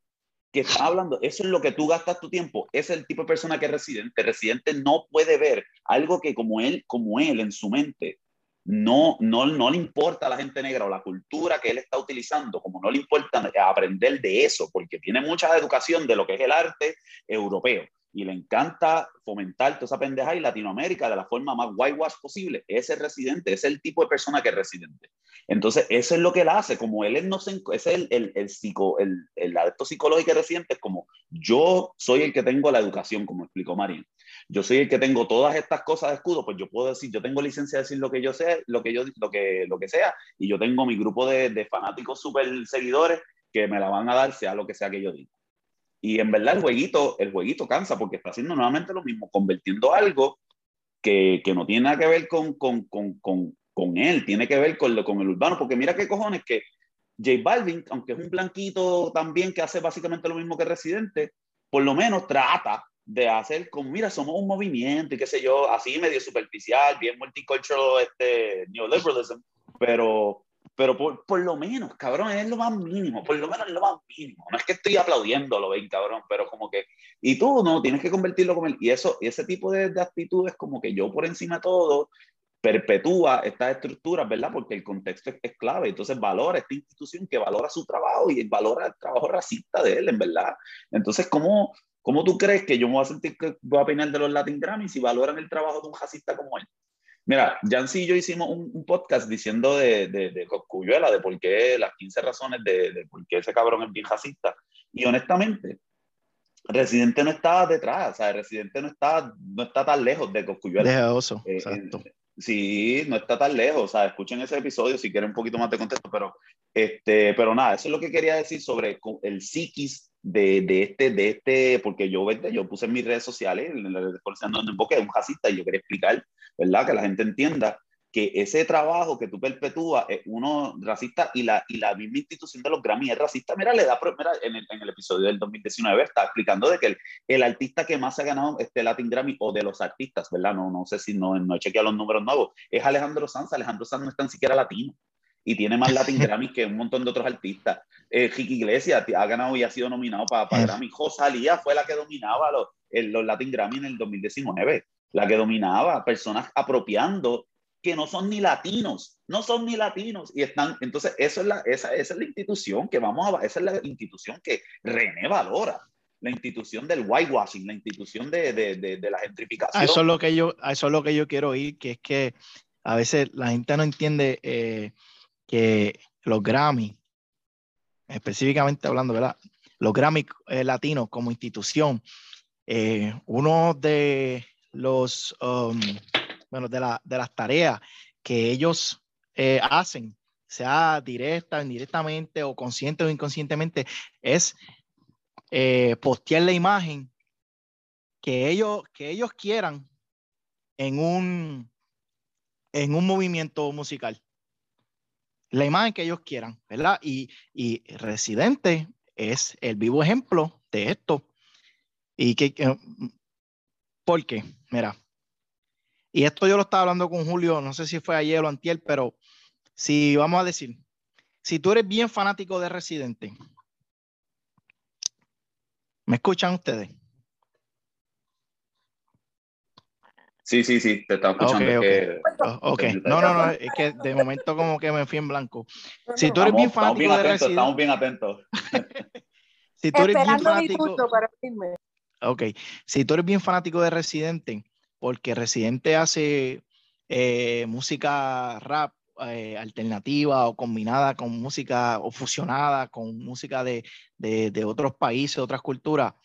está hablando. Eso es lo que tú gastas tu tiempo. Es el tipo de persona que es residente. residente no puede ver algo que como él, como él en su mente, no, no, no le importa a la gente negra o la cultura que él está utilizando, como no le importa aprender de eso, porque tiene mucha educación de lo que es el arte europeo y le encanta fomentar toda esa pendeja y Latinoamérica de la forma más whitewash posible. Ese es residente, es el tipo de persona que es residente. Entonces, eso es lo que él hace. Como él no se, es el, el, el, psico, el, el adepto psicológico residente, es como yo soy el que tengo la educación, como explicó Marín. Yo soy el que tengo todas estas cosas de escudo, pues yo puedo decir, yo tengo licencia de decir lo que yo sé, lo que yo, lo que, lo que sea, y yo tengo mi grupo de, de fanáticos súper seguidores que me la van a dar, sea lo que sea que yo diga. Y en verdad el jueguito, el jueguito cansa porque está haciendo nuevamente lo mismo, convirtiendo algo que, que no tiene nada que ver con, con, con, con, él, tiene que ver con, con el urbano, porque mira qué cojones que J Balvin, aunque es un blanquito también que hace básicamente lo mismo que Residente, por lo menos trata de hacer como, mira, somos un movimiento y qué sé yo, así medio superficial, bien multicultural, este, neoliberalism, pero pero por, por, lo menos, cabrón, es lo más mínimo, por lo menos es lo más mínimo. No es que estoy aplaudiendo, lo ven, cabrón, pero como que, y tú no, tienes que convertirlo como él. Y eso, y ese tipo de, de actitudes, como que yo por encima de todo, perpetúa estas estructuras, ¿verdad? Porque el contexto es, es, clave. Entonces valora esta institución que valora su trabajo y valora el trabajo racista de él, en verdad. Entonces, ¿cómo, cómo tú crees que yo me voy a sentir que voy a opinar de los Latin Grammys si valoran el trabajo de un racista como él? Mira, Jancy y yo hicimos un, podcast diciendo de, de, de Coscuyuela, de por qué, las 15 razones de, de, por qué ese cabrón es bien racista. Y honestamente, Residente no está detrás, o sea, Residente no está, no está tan lejos de Coscuyuela. Dejadoso, eh, exacto. Sí, no está tan lejos, o sea, escuchen ese episodio si quieren un poquito más de contexto, pero, este, pero nada, eso es lo que quería decir sobre el psiquis de, de, este, de este, porque yo, yo puse en mis redes sociales, en la red de en Boca, es un racista y yo quería explicar ¿verdad? Que la gente entienda que ese trabajo que tú perpetúas es uno racista y la, y la misma institución de los Grammy es racista. Mira, le da, mira, en el, en el episodio del 2019 está explicando de que el, el, artista que más ha ganado este Latin Grammy o de los artistas, ¿verdad? No, no sé si no, no he chequeado los números nuevos, es Alejandro Sanz. Alejandro Sanz no es tan siquiera latino y tiene más Latin Grammy que un montón de otros artistas. Eh, Ricky Iglesias ha ganado y ha sido nominado para, para Grammy. Josalía fue la que dominaba los, los Latin Grammy en el 2019 la que dominaba, personas apropiando que no son ni latinos, no son ni latinos y están, entonces eso es la, esa, esa es la institución que vamos a, esa es la institución que René valora, la institución del whitewashing, la institución de, de, de, la gentrificación. eso es lo que yo, eso es lo que yo quiero oír, que es que a veces la gente no entiende eh, que los Grammy, específicamente hablando, ¿verdad? Los Grammy eh, latinos como institución, eh, uno de los, um, bueno, de, la, de, las tareas que ellos eh, hacen, sea directa, indirectamente o consciente o inconscientemente, es eh, postear la imagen que ellos, que ellos quieran en un, en un movimiento musical. La imagen que ellos quieran, ¿verdad? Y, y Residente es el vivo ejemplo de esto. Y que, ¿Por qué? Mira, y esto yo lo estaba hablando con Julio, no sé si fue ayer o antier, pero si vamos a decir, si tú eres bien fanático de Residente, ¿me escuchan ustedes? Sí, sí, sí, te estaba escuchando. Ok, okay. no, no, no, es que de momento como que me fui en blanco. Si tú eres bien fanático de Residente. Estamos bien atentos. si tú eres bien fanático. Para Ok, si tú eres bien fanático de Residente, porque Residente hace eh, música rap eh, alternativa o combinada con música o fusionada con música de, de, otros países, otras culturas,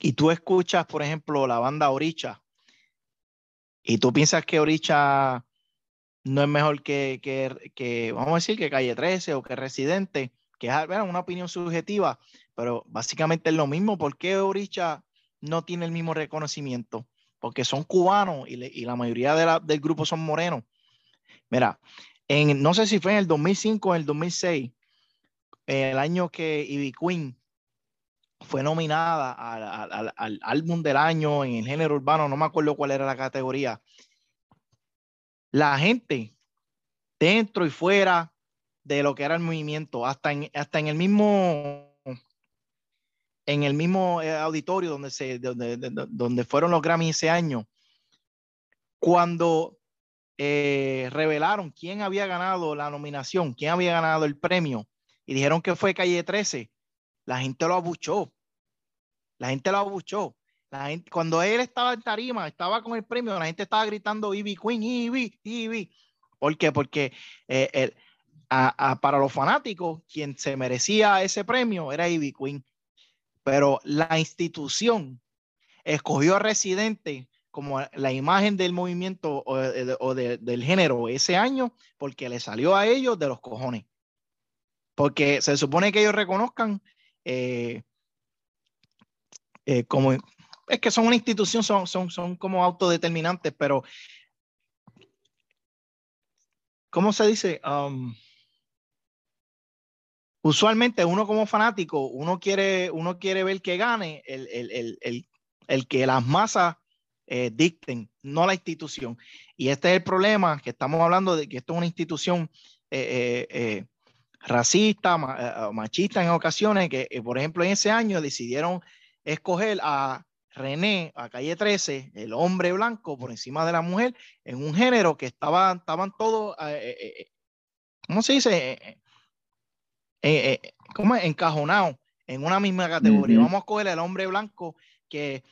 y tú escuchas, por ejemplo, la banda Oricha, y tú piensas que Oricha no es mejor que, que, que, vamos a decir, que Calle 13 o que Residente, que es una opinión subjetiva, pero básicamente es lo mismo. ¿Por qué Oricha no tiene el mismo reconocimiento? Porque son cubanos y, la mayoría del grupo son morenos. Mira, en, no sé si fue en el 2005 o en el 2006, el año que Ivy Queen fue nominada al, álbum del año en el género urbano, no me acuerdo cuál era la categoría. La gente, dentro y fuera de lo que era el movimiento, hasta en, hasta en el mismo en el mismo eh, auditorio donde, se, donde, donde fueron los Grammy ese año, cuando eh, revelaron quién había ganado la nominación, quién había ganado el premio, y dijeron que fue Calle 13, la gente lo abuchó. La gente lo abuchó. La gente, cuando él estaba en tarima, estaba con el premio, la gente estaba gritando Ivy Queen, Ivy, Ivy. ¿Por qué? Porque eh, para los fanáticos, quien se merecía ese premio era Ivy Queen. Pero la institución escogió a Residente como la imagen del movimiento o, del género ese año porque le salió a ellos de los cojones. Porque se supone que ellos reconozcan eh, eh, como es que son una institución, son, son, son como autodeterminantes, pero ¿cómo se dice? Um, usualmente uno como fanático, uno quiere, uno quiere ver que gane el, el, el, el que las masas eh, dicten, no la institución. Y este es el problema, que estamos hablando de que esto es una institución eh, eh, racista, machista en ocasiones, que por ejemplo en ese año decidieron escoger a René, a calle 13, el hombre blanco por encima de la mujer, en un género que estaban, estaban todos, ¿cómo se dice? ¿Cómo es? Encajonados en una misma categoría. Vamos a escoger el hombre blanco que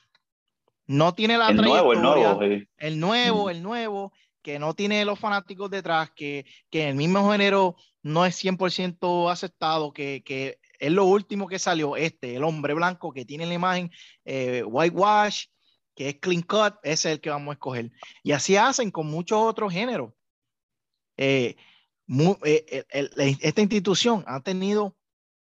no tiene la el Nuevo, el nuevo, el nuevo, el nuevo, que no tiene los fanáticos detrás, que, que el mismo género no es 100% aceptado, que, que, es lo último que salió, este, el hombre blanco que tiene la imagen eh, whitewash, que es clean cut, ese es el que vamos a escoger. Y así hacen con muchos otros géneros. Eh, eh, esta institución ha tenido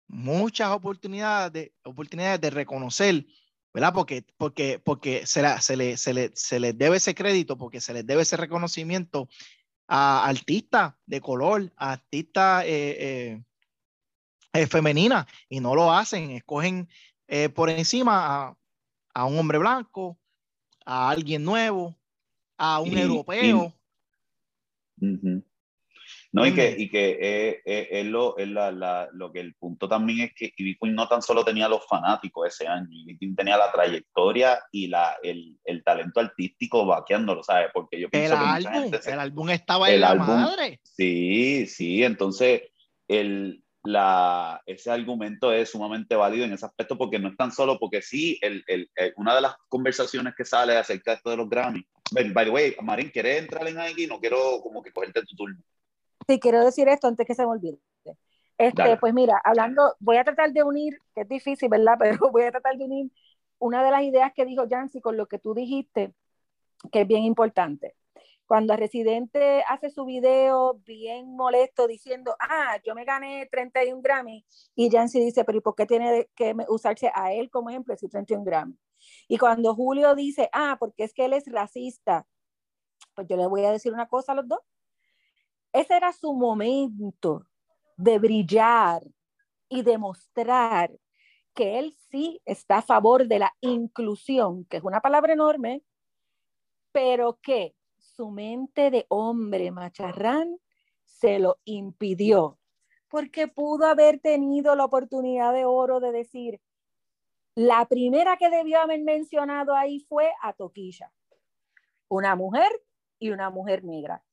muchas oportunidades de, oportunidades de reconocer ¿verdad? Porque, porque, porque se, se, le, se, le, se les debe ese crédito, porque se les debe ese reconocimiento a artistas de color, a artistas eh, eh, femeninas, y no lo hacen, escogen por encima a, a, un hombre blanco, a alguien nuevo, a un europeo. No, y que, y que eh, eh, es, lo, es la, la, lo que el punto también es que Ivy Queen no tan solo tenía los fanáticos ese año, Ivy Queen tenía la trayectoria y la, el, el talento artístico vaqueándolo, ¿sabes? Porque yo pienso el que álbum, gente el álbum estaba en la madre. Sí, sí, entonces el, la, ese argumento es sumamente válido en ese aspecto porque no es tan solo porque sí, el, el, una de las conversaciones que sale acerca de esto de los Grammy, by the way, Marín, ¿quieres entrar en ahí? No quiero como que cogerte tu turno. Sí, quiero decir esto antes que se me olvide. Este, pues mira, hablando, voy a tratar de unir, que es difícil, ¿verdad? Pero voy a tratar de unir una de las ideas que dijo Jancy con lo que tú dijiste, que es bien importante. Cuando el residente hace su video bien molesto diciendo, ah, yo me gané 31 Grammy, y Jancy dice, pero ¿y por qué tiene que usarse a él como ejemplo si 31 Grammy? Y cuando Julio dice, ah, porque es que él es racista, pues yo le voy a decir una cosa a los dos ese era su momento de brillar y demostrar que él sí está a favor de la inclusión, que es una palabra enorme, pero que su mente de hombre macharrán se lo impidió, porque pudo haber tenido la oportunidad de oro de decir, la primera que debió haber mencionado ahí fue a Toquilla, una mujer y una mujer negra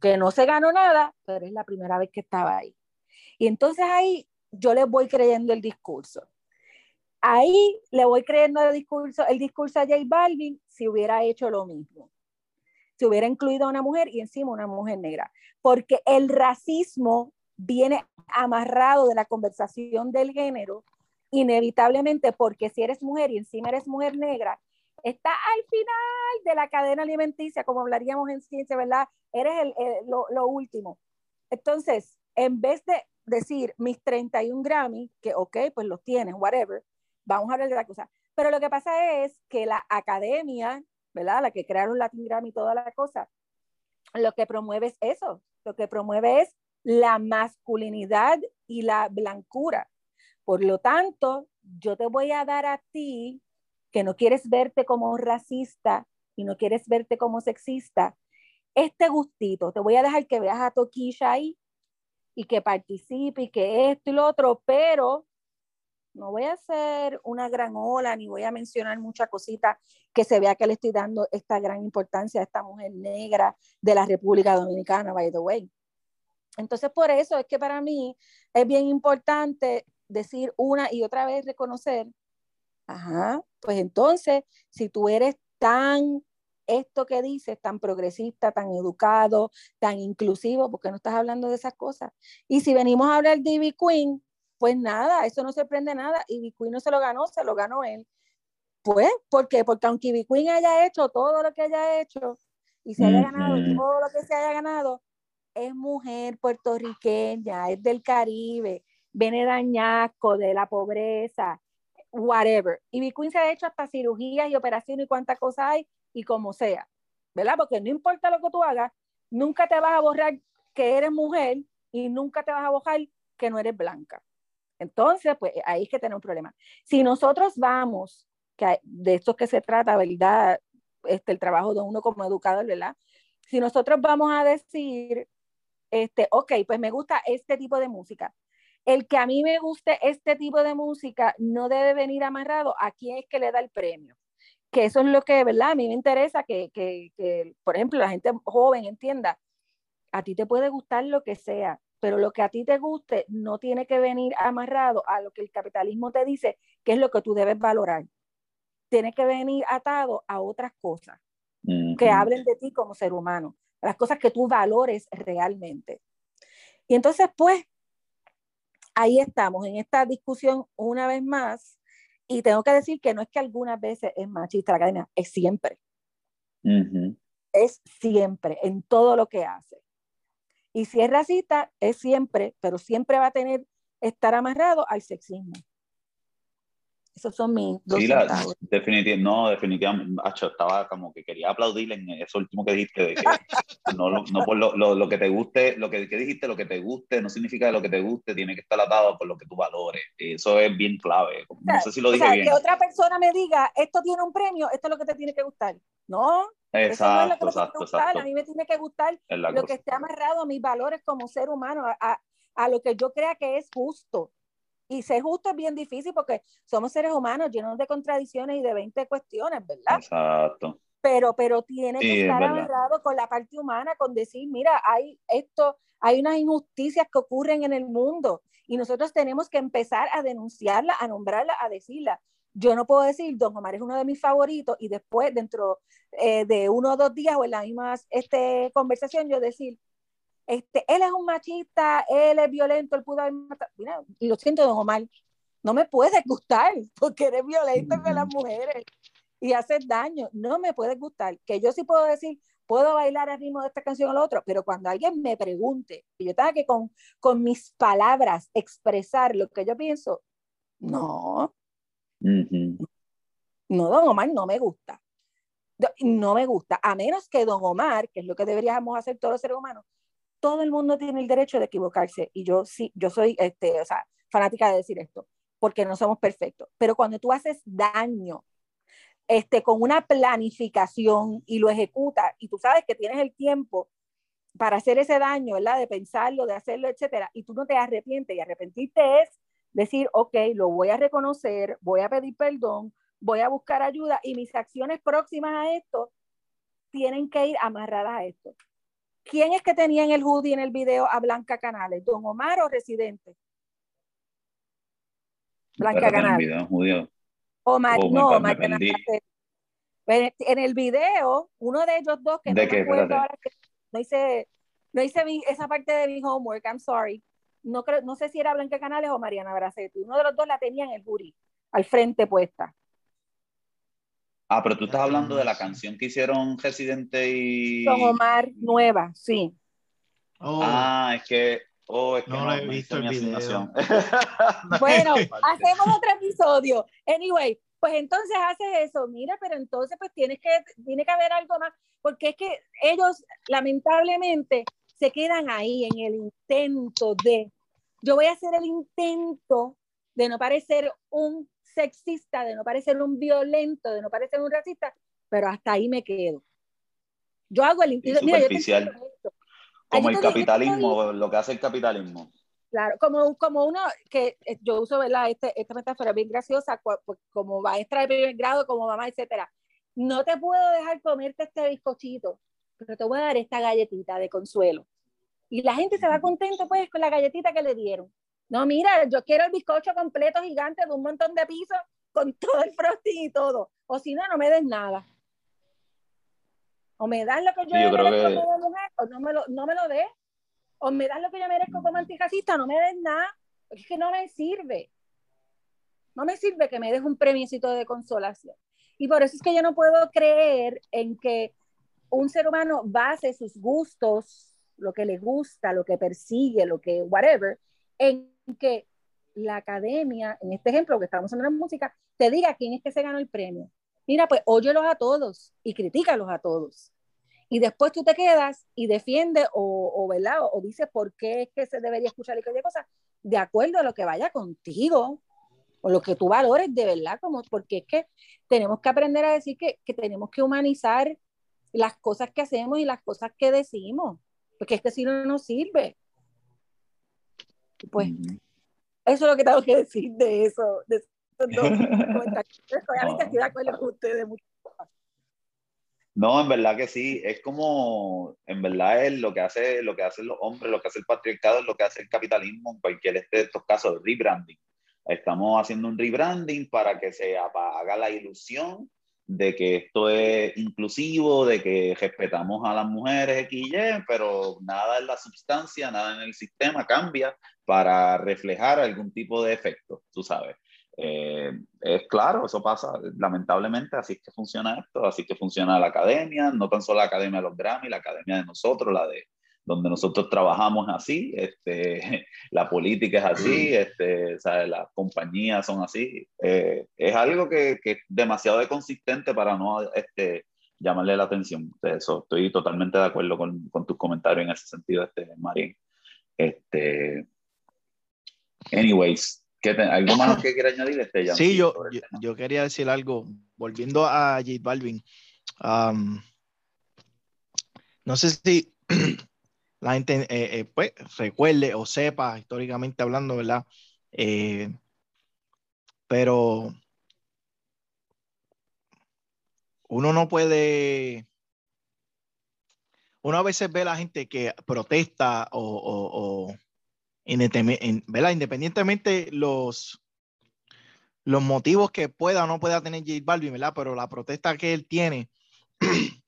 que no se ganó nada, pero es la primera vez que estaba ahí. Y entonces ahí yo le voy creyendo el discurso. Ahí le voy creyendo el discurso, el discurso a J Balvin si hubiera hecho lo mismo. Si hubiera incluido a una mujer y encima una mujer negra. Porque el racismo viene amarrado de la conversación del género, inevitablemente, porque si eres mujer y encima eres mujer negra, está al final de la cadena alimenticia, como hablaríamos en ciencia, ¿verdad? Eres lo, último. Entonces, en vez de decir mis 31 Grammy, que ok, pues los tienes, whatever, vamos a hablar de la cosa. Pero lo que pasa es que la academia, ¿verdad? La que crearon Latin Grammy y toda la cosa, lo que promueve es eso, lo que promueve es la masculinidad y la blancura. Por lo tanto, yo te voy a dar a ti, que no quieres verte como racista y no quieres verte como sexista, este gustito, te voy a dejar que veas a Toquilla ahí y que participe y que esto y lo otro, pero no voy a hacer una gran ola ni voy a mencionar mucha cosita que se vea que le estoy dando esta gran importancia a esta mujer negra de la República Dominicana, by the way. Entonces, por eso es que para mí es bien importante decir una y otra vez reconocer, ajá, pues entonces, si tú eres tan esto que dices, tan progresista, tan educado, tan inclusivo, porque no estás hablando de esas cosas. Y si venimos a hablar de Ivy Queen, pues nada, eso no se prende nada. Ivy Queen no se lo ganó, se lo ganó él. Pues, ¿por qué? Porque aunque Ivy Queen haya hecho todo lo que haya hecho y se haya ganado todo lo que se haya ganado, es mujer puertorriqueña, es del Caribe, viene de añasco, de la pobreza, whatever. Y Queen se ha hecho hasta cirugías y operaciones y cuántas cosas hay y como sea, ¿verdad? Porque no importa lo que tú hagas, nunca te vas a borrar que eres mujer y nunca te vas a borrar que no eres blanca. Entonces, pues ahí es que tenemos un problema. Si nosotros vamos, que de esto que se trata, ¿verdad? Este, el trabajo de uno como educador, ¿verdad? Si nosotros vamos a decir, este, ok, pues me gusta este tipo de música. El que a mí me guste este tipo de música no debe venir amarrado a quién es que le da el premio que eso es lo que, ¿verdad? A mí me interesa que, que, que, por ejemplo, la gente joven entienda, a ti te puede gustar lo que sea, pero lo que a ti te guste no tiene que venir amarrado a lo que el capitalismo te dice, que es lo que tú debes valorar. Tiene que venir atado a otras cosas que hablen de ti como ser humano, las cosas que tú valores realmente. Y entonces, pues, ahí estamos en esta discusión una vez más y tengo que decir que no es que algunas veces es machista la cadena, es siempre. Es siempre, en todo lo que hace. Y si es racista, es siempre, pero siempre va a tener, estar amarrado al sexismo. Esos son mis dos sí, definitivamente, no, definitivamente, estaba como que quería aplaudirle en eso último que dijiste, que no, no por lo, lo, lo, que te guste, lo que, que, dijiste, lo que te guste, no significa que lo que te guste tiene que estar atado por lo que tú valores. Eso es bien clave. No sé si lo dije o sea, bien. Que otra persona me diga, esto tiene un premio, esto es lo que te tiene que gustar. No, exacto, eso no es lo que exacto, A mí me tiene que gustar lo que esté amarrado a mis valores como ser humano, a, a lo que yo crea que es justo y ser justo es bien difícil porque somos seres humanos llenos de contradicciones y de 20 cuestiones, ¿verdad? Exacto. Pero, pero tiene que estar amarrado con la parte humana, con decir, mira, hay esto, hay unas injusticias que ocurren en el mundo y nosotros tenemos que empezar a denunciarla, a nombrarla, a decirla. Yo no puedo decir, Don Omar es uno de mis favoritos y después, dentro eh, de uno o dos días o en la misma este, conversación, yo decir, este, él es un machista, él es violento, él pudo haber matado. Mira, y lo siento, don Omar, no me puede gustar porque eres violento con las mujeres y haces daño. No me puede gustar. Que yo sí puedo decir, puedo bailar al ritmo de esta canción o lo otro, pero cuando alguien me pregunte y yo tenga que con, con mis palabras expresar lo que yo pienso, no. No, don Omar, no me gusta. No me gusta, a menos que don Omar, que es lo que deberíamos hacer todos los seres humanos, todo el mundo tiene el derecho de equivocarse y yo sí, yo soy este, o sea, fanática de decir esto, porque no somos perfectos, pero cuando tú haces daño este, con una planificación y lo ejecutas y tú sabes que tienes el tiempo para hacer ese daño, ¿verdad? De pensarlo, de hacerlo, etcétera, y tú no te arrepientes y arrepentirte es decir, ok, lo voy a reconocer, voy a pedir perdón, voy a buscar ayuda y mis acciones próximas a esto tienen que ir amarradas a esto. ¿Quién es que tenía en el hoodie en el video a Blanca Canales? ¿Don Omar o Residente? Blanca Canales. Omar, oh, no, Omar Canales. En el video, uno de ellos dos, que no me acuerdo ahora, que no hice, no hice esa parte de mi homework, I'm sorry. No, creo, no sé si era Blanca Canales o Mariana Bracetti. Uno de los dos la tenía en el hoodie, al frente puesta. Ah, pero tú estás hablando de la canción que hicieron Residente y. Con Omar Nueva, sí. Oh. Ah, es que. Oh, es que no, no he visto el video. bueno, hacemos otro episodio. Anyway, pues entonces haces eso. Mira, pero entonces pues tienes que, tiene que haber algo más, porque es que ellos lamentablemente se quedan ahí en el intento de, yo voy a hacer el intento de no parecer un sexista, de no parecer un violento, de no parecer un racista, pero hasta ahí me quedo. Yo hago el... Superficial. como el capitalismo, lo que hace el capitalismo. Claro, como, como uno que eh, yo uso, ¿verdad? Este, esta metáfora bien graciosa, pues, como maestra de primer grado, como mamá, etcétera. No te puedo dejar comerte este bizcochito, pero te voy a dar esta galletita de consuelo. Y la gente se va contento pues con la galletita que le dieron. No, mira, yo quiero el bizcocho completo gigante de un montón de pisos con todo el frosting y todo. O si no, no me des nada. O me das lo que yo, merezco como mujer, o no me lo, no me lo des. O me das lo que yo merezco como antirracista, no me des nada. Es que no me sirve. No me sirve que me des un premiecito de consolación. Y por eso es que yo no puedo creer en que un ser humano base sus gustos, lo que le gusta, lo que persigue, lo que, whatever, en que la academia, en este ejemplo que estamos hablando de música, te diga quién es que se ganó el premio. Mira, pues óyelos a todos y critícalos a todos. Y después tú te quedas y defiendes o, o, ¿verdad? o, dices por qué es que se debería escuchar y qué cosa, de acuerdo a lo que vaya contigo o lo que tú valores de verdad, como, porque es que tenemos que aprender a decir que, que tenemos que humanizar las cosas que hacemos y las cosas que decimos, porque es que si no sirve. Pues eso es lo que tengo que decir de eso, de esos dos comentarios. estoy de acuerdo con ustedes. No, en verdad que sí, es como, en verdad es lo que hace, lo que hacen los hombres, lo que hace el patriarcado, es lo que hace el capitalismo en cualquier este, de estos casos, rebranding. Estamos haciendo un rebranding para que se haga la ilusión de que esto es inclusivo, de que respetamos a las mujeres X pero nada en la sustancia, nada en el sistema cambia para reflejar algún tipo de efecto, tú sabes. Eh, es claro, eso pasa, lamentablemente, así es que funciona esto, así que funciona la academia, no tan solo la academia de los Grammy, la academia de nosotros, la de donde nosotros trabajamos así, este, la política es así, este, las compañías son así. Eh, es algo que, que, es demasiado consistente para no este, llamarle la atención. Eso, estoy totalmente de acuerdo con, con tus comentarios en ese sentido, este, Marín. Este, anyways, ¿algo más que quiera añadir? Este, sí, yo, yo, quería decir algo, volviendo a J Balvin. no sé si la gente eh, eh, pues, recuerde o sepa históricamente hablando, ¿verdad? Eh, pero uno no puede, uno a veces ve a la gente que protesta o, independientemente los, los motivos que pueda o no pueda tener J Balvin, ¿verdad? Pero la protesta que él tiene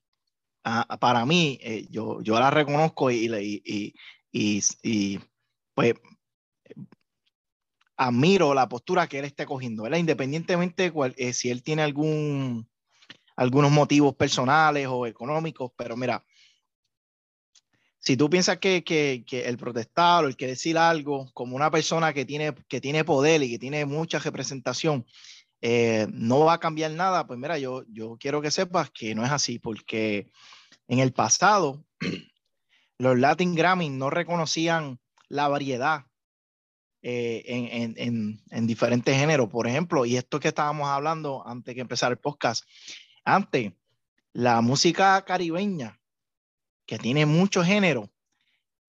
para mí, eh, yo, yo la reconozco y, y, y, y, pues admiro la postura que él esté cogiendo, ¿verdad? Independientemente de eh, si él tiene algún, algunos motivos personales o económicos, pero mira, si tú piensas que, que, que, el protestar o el que decir algo como una persona que tiene, que tiene poder y que tiene mucha representación, eh, no va a cambiar nada, pues mira, yo, yo quiero que sepas que no es así, porque en el pasado los Latin Grammy no reconocían la variedad eh, en, en, en, diferentes géneros. Por ejemplo, y esto que estábamos hablando antes que empezar el podcast, antes, la música caribeña, que tiene mucho género,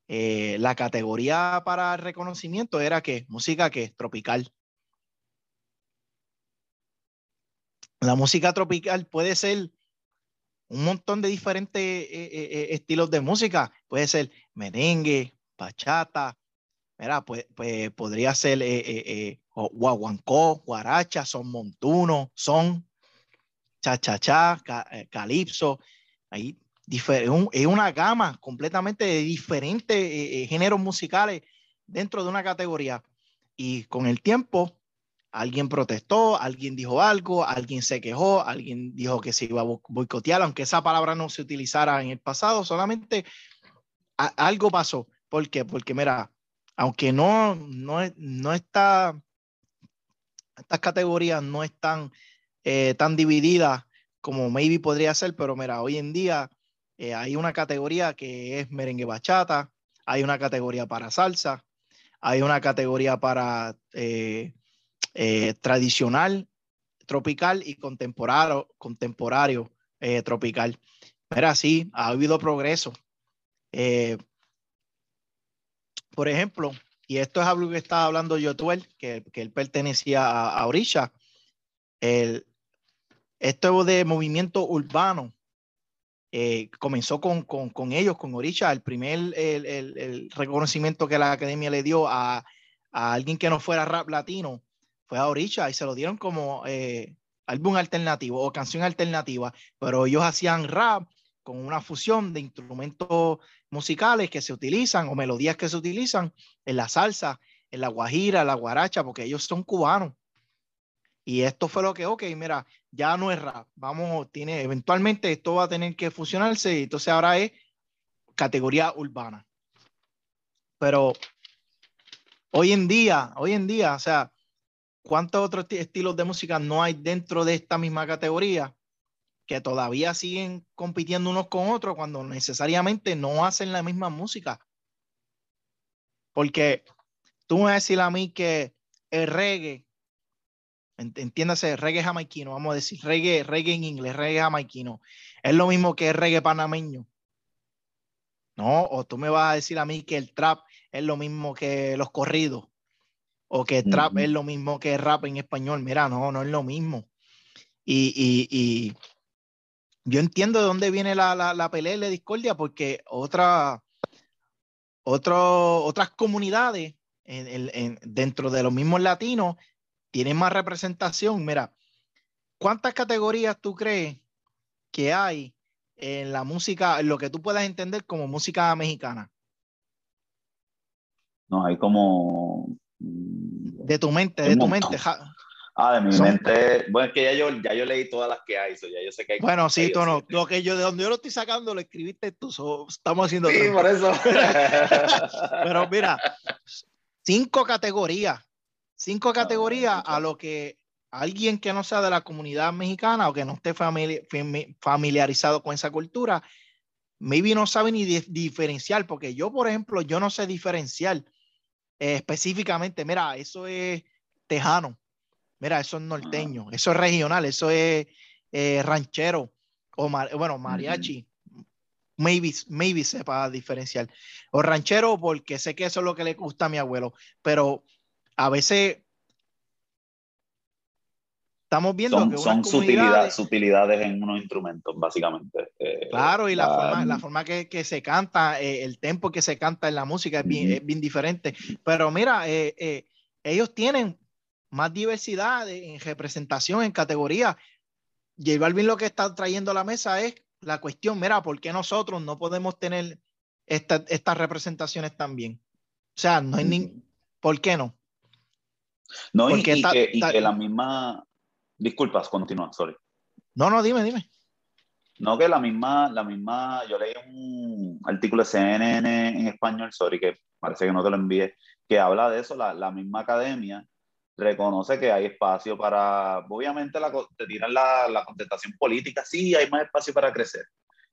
eh, la categoría para reconocimiento era que música que tropical. La música tropical puede ser un montón de diferentes eh, eh, eh, estilos de música. Puede ser merengue, bachata, mira, pues, pues podría ser guaguancó, guaracha, son montuno, son cha-cha-cha, calipso. Ahí es una gama completamente de diferentes géneros musicales dentro de una categoría. Y con el tiempo, Alguien protestó, alguien dijo algo, alguien se quejó, alguien dijo que se iba a boicotear, aunque esa palabra no se utilizara en el pasado, solamente algo pasó. ¿Por qué? Porque mira, aunque no, no, no está, estas categorías no están eh, tan divididas como maybe podría ser, pero mira, hoy en día eh, hay una categoría que es merengue bachata, hay una categoría para salsa, hay una categoría para... Eh, eh, tradicional, tropical y contemporáneo, contemporáneo eh, tropical. Mira, sí, ha habido progreso. por ejemplo, y esto es algo que estaba hablando Yotuel, que, que él pertenecía a, a Orisha, el, esto de movimiento urbano eh, comenzó con, con, con, ellos, con Orisha, el primer el, el, reconocimiento que la academia le dio a, a, alguien que no fuera rap latino fue a Orisha y se lo dieron como eh, álbum alternativo o canción alternativa, pero ellos hacían rap con una fusión de instrumentos musicales que se utilizan o melodías que se utilizan en la salsa, en la guajira, la guaracha, porque ellos son cubanos. Y esto fue lo que, ok, mira, ya no es rap, vamos, tiene, eventualmente esto va a tener que fusionarse y entonces ahora es categoría urbana. Pero hoy en día, hoy en día, o sea, ¿cuántos otros estilos de música no hay dentro de esta misma categoría que todavía siguen compitiendo unos con otros cuando necesariamente no hacen la misma música? Porque tú me vas a decir a mí que el reggae entiéndase, reggae jamaiquino, vamos a decir, reggae, reggae en inglés, reggae jamaiquino, es lo mismo que el reggae panameño. No, o tú me vas a decir a mí que el trap es lo mismo que los corridos, o que trap es lo mismo que rap en español. Mira, no, no es lo mismo. Y, y, y yo entiendo de dónde viene la, la, la pelea y la discordia, porque otra, otro, otras comunidades en, en, dentro de los mismos latinos tienen más representación. Mira, ¿cuántas categorías tú crees que hay en la música, en lo que tú puedas entender como música mexicana? No, hay como... De tu mente, de tu mente. Ah, de mi mente. Bueno, es que ya yo, ya yo leí todas las que hay, ya yo sé que hay. Bueno, sí, tú no. Lo que yo, de donde yo lo estoy sacando, lo escribiste tú. estamos haciendo. Sí, por eso. Pero mira, cinco categorías Cinco ah, categorías a lo que alguien que no sea de la comunidad mexicana o que no esté familiarizado con esa cultura, maybe no sabe ni diferenciar, porque yo, por ejemplo, yo no sé diferenciar eh, específicamente, mira, eso es tejano, mira, eso es norteño, eso es regional, eso es eh, ranchero, o bueno, mariachi. Maybe, maybe sepa diferenciar. O ranchero, porque sé que eso es lo que le gusta a mi abuelo. Pero a veces estamos viendo son, que son sutilidades, en unos instrumentos, básicamente. Eh, claro, y la, forma, la forma que, que se canta, eh, el tempo que se canta en la música es bien, es bien diferente. Pero mira, eh, ellos tienen más diversidad en representación, en categoría. J Balvin lo que está trayendo a la mesa es la cuestión, mira, ¿por qué nosotros no podemos tener estas representaciones también? O sea, no hay ni... ¿Por qué no? No, y, que, la misma... Disculpas, continúa, sorry. No, no, dime, dime. No, que la misma, la misma, yo leí un artículo de CNN en español, sorry, que parece que no te lo envié, que habla de eso, la, la misma academia reconoce que hay espacio para, obviamente la, te tiran la, la, contestación política, sí, hay más espacio para crecer,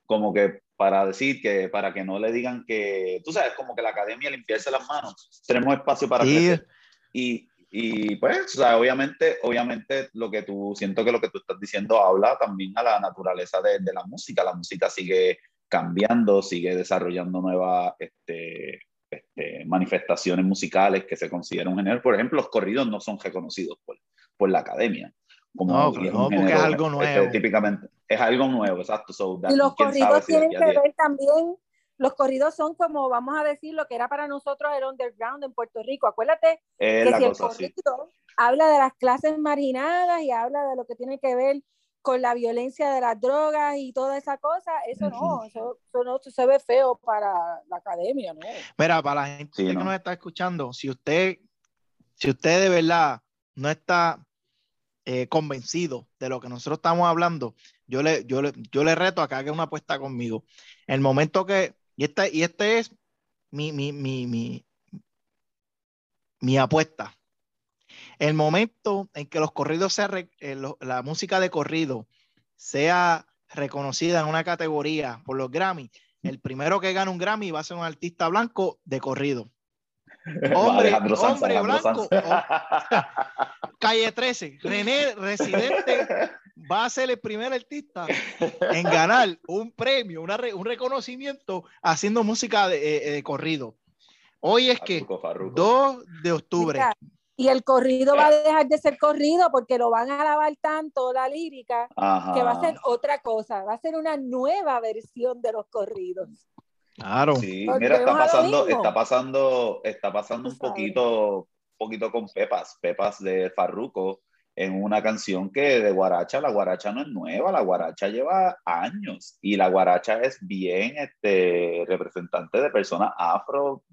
como que para decir que, para que no le digan que, tú sabes, como que la academia limpiarse las manos, tenemos espacio para crecer. Y, y pues, o sea, obviamente, obviamente lo que tú, siento que lo que tú estás diciendo habla también a la naturaleza de, de la música. La música sigue cambiando, sigue desarrollando nuevas este, este, manifestaciones musicales que se consideran un género. Por ejemplo, los corridos no son reconocidos por, por la academia. Como no, no porque es algo este, nuevo. típicamente, es algo nuevo, exacto. y los corridos tienen que ver también los corridos son como, vamos a decir, lo que era para nosotros el underground en Puerto Rico. Acuérdate que si el corrido habla de las clases marginadas y habla de lo que tiene que ver con la violencia de las drogas y toda esa cosa, eso no, eso, no se ve feo para la academia, ¿no? Mira, para la gente que nos está escuchando, si usted, si usted de verdad no está eh, convencido de lo que nosotros estamos hablando, yo le, yo le, yo le reto a que haga una apuesta conmigo. El momento que y esta, y este es mi, mi, mi, mi, mi apuesta. El momento en que los corridos sea, eh, la música de corrido sea reconocida en una categoría por los Grammy, el primero que gane un Grammy va a ser un artista blanco de corrido. Hombre, hombre blanco. Calle 13. René Residente va a ser el primer artista en ganar un premio, un reconocimiento haciendo música de, eh, corrido. Hoy es que 2 de octubre. y el corrido va a dejar de ser corrido porque lo van a lavar tanto la lírica que va a ser otra cosa, va a ser una nueva versión de los corridos. Claro. Sí, mira, está pasando, está pasando, está pasando un poquito, poquito con Pepas, Pepas de Farruco, en una canción que de guaracha, la guaracha no es nueva, la guaracha lleva años y la guaracha es bien este, representante de personas afro,